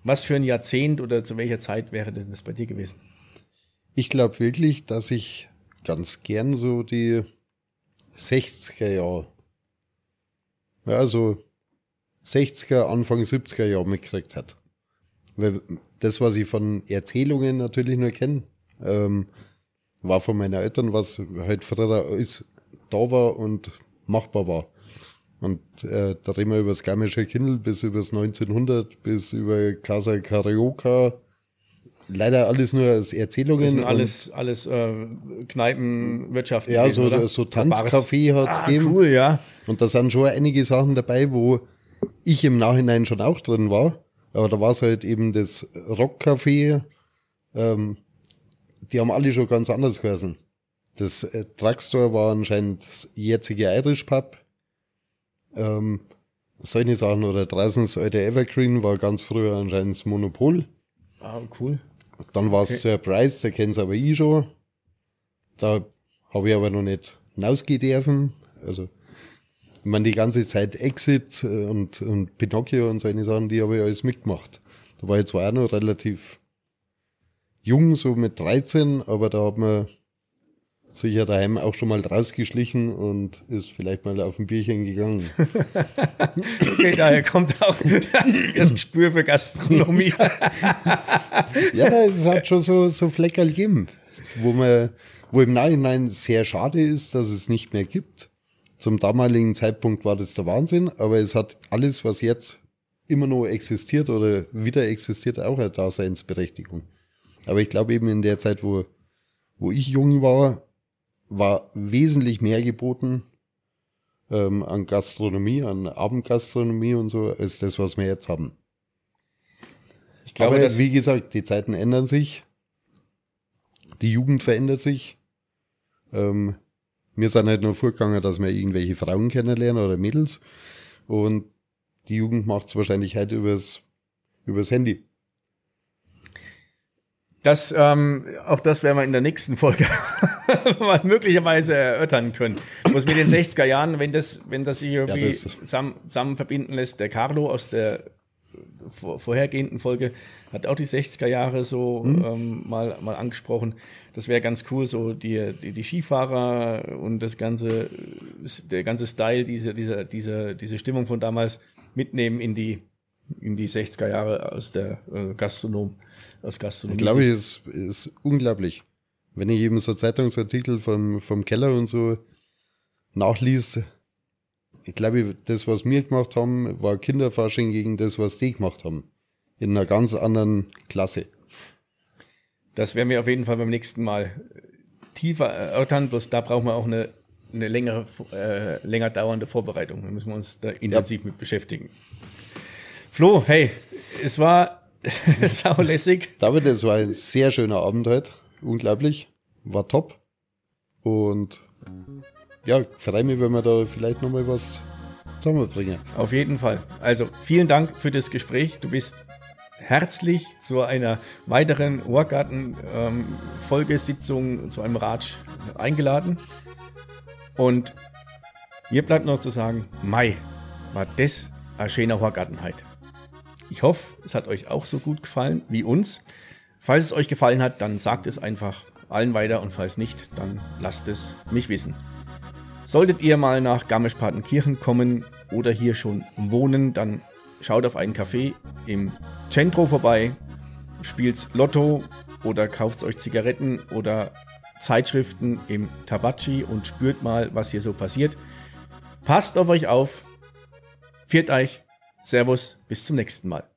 Was für ein Jahrzehnt oder zu welcher Zeit wäre denn das bei dir gewesen? Ich glaube wirklich, dass ich ganz gern so die 60er Jahre, ja, so 60er, Anfang 70er Jahre mitgekriegt hat. Weil das, was ich von Erzählungen natürlich nur kenne, ähm, war von meinen Eltern, was halt früher alles da war und machbar war. Und äh, da reden wir über das Garmische Kindl bis über das 1900, bis über Casa Carioca. Leider alles nur als Erzählungen. Das sind und- alles, alles äh, Kneipenwirtschaften. ja, gewesen, so, oder? so. Tanzcafé hat es Ah, gegeben. cool, ja. Und da sind schon einige Sachen dabei, wo ich im Nachhinein schon auch drin war. Aber da war es halt eben das Rockcafé. Ähm, die haben alle schon ganz anders geheißen. Das äh, Drugstore war anscheinend das jetzige Irish Pub. Ähm, solche Sachen. Oder draußen das alte Evergreen war ganz früher anscheinend das Monopol. Ah, cool. Dann war es Surprise, der kennt es aber ich schon. Da habe ich aber noch nicht hinausgehen dürfen. Also, ich meine, die ganze Zeit Exit äh, und, und Pinocchio und solche Sachen, die habe ich alles mitgemacht. Da war ich zwar auch noch relativ jung, so mit 13, aber da hat man sich ja daheim auch schon mal rausgeschlichen und ist vielleicht mal auf ein Bierchen gegangen. Okay, daher kommt auch das, das Gespür für Gastronomie. Ja, es hat schon so, so Fleckerl gegeben, wo man, wo im Nachhinein sehr schade ist, dass es nicht mehr gibt. Zum damaligen Zeitpunkt war das der Wahnsinn, aber es hat alles, was jetzt immer noch existiert oder wieder existiert, auch eine Daseinsberechtigung. Aber ich glaube eben in der Zeit, wo, wo ich jung war, war wesentlich mehr geboten ähm, an Gastronomie, an Abendgastronomie und so, als das, was wir jetzt haben. Ich glaube, Aber wie gesagt, die Zeiten ändern sich. Die Jugend verändert sich. Ähm, wir sind halt nur vorgegangen, dass wir irgendwelche Frauen kennenlernen oder Mädels. Und die Jugend macht es wahrscheinlich halt übers, übers Handy. Das, ähm, auch das werden wir in der nächsten Folge mal möglicherweise erörtern können. Was mit den 60er Jahren, wenn das, wenn das sich irgendwie ja, zusammen, zusammen, verbinden lässt, der Carlo aus der vor, vorhergehenden Folge hat auch die 60er Jahre so mhm. ähm, mal, mal angesprochen. Das wäre ganz cool, so die, die, die, Skifahrer und das ganze, der ganze Style, diese, diese, diese, diese Stimmung von damals mitnehmen in die, in die 60er Jahre aus der äh, Gastronom, aus Gastronomie. Ich glaube, es ist, ist unglaublich. Wenn ich eben so Zeitungsartikel vom, vom Keller und so nachliest, ich glaube, das, was wir gemacht haben, war Kinderforschung gegen das, was die gemacht haben. In einer ganz anderen Klasse. Das werden wir auf jeden Fall beim nächsten Mal tiefer erörtern, bloß da brauchen wir auch eine, eine längere, äh, länger dauernde Vorbereitung. Da müssen wir uns da intensiv ja. mit beschäftigen. Flo, hey, es war saulässig. David, es war ein sehr schöner Abend heute. Unglaublich. War top. Und ja, freue mich, wenn wir da vielleicht nochmal was zusammenbringen. Auf jeden Fall. Also vielen Dank für das Gespräch. Du bist herzlich zu einer weiteren Ohrgarten-Folgesitzung, ähm, zu einem Ratsch eingeladen. Und mir bleibt noch zu sagen, Mai, war das ein schöner Ohrgarten heute. Ich hoffe, es hat euch auch so gut gefallen wie uns. Falls es euch gefallen hat, dann sagt es einfach allen weiter und falls nicht, dann lasst es mich wissen. Solltet ihr mal nach Garmisch-Partenkirchen kommen oder hier schon wohnen, dann schaut auf einen Café im Centro vorbei, spielt Lotto oder kauft euch Zigaretten oder Zeitschriften im Tabachi und spürt mal, was hier so passiert. Passt auf euch auf. Viert euch. Servus, bis zum nächsten Mal.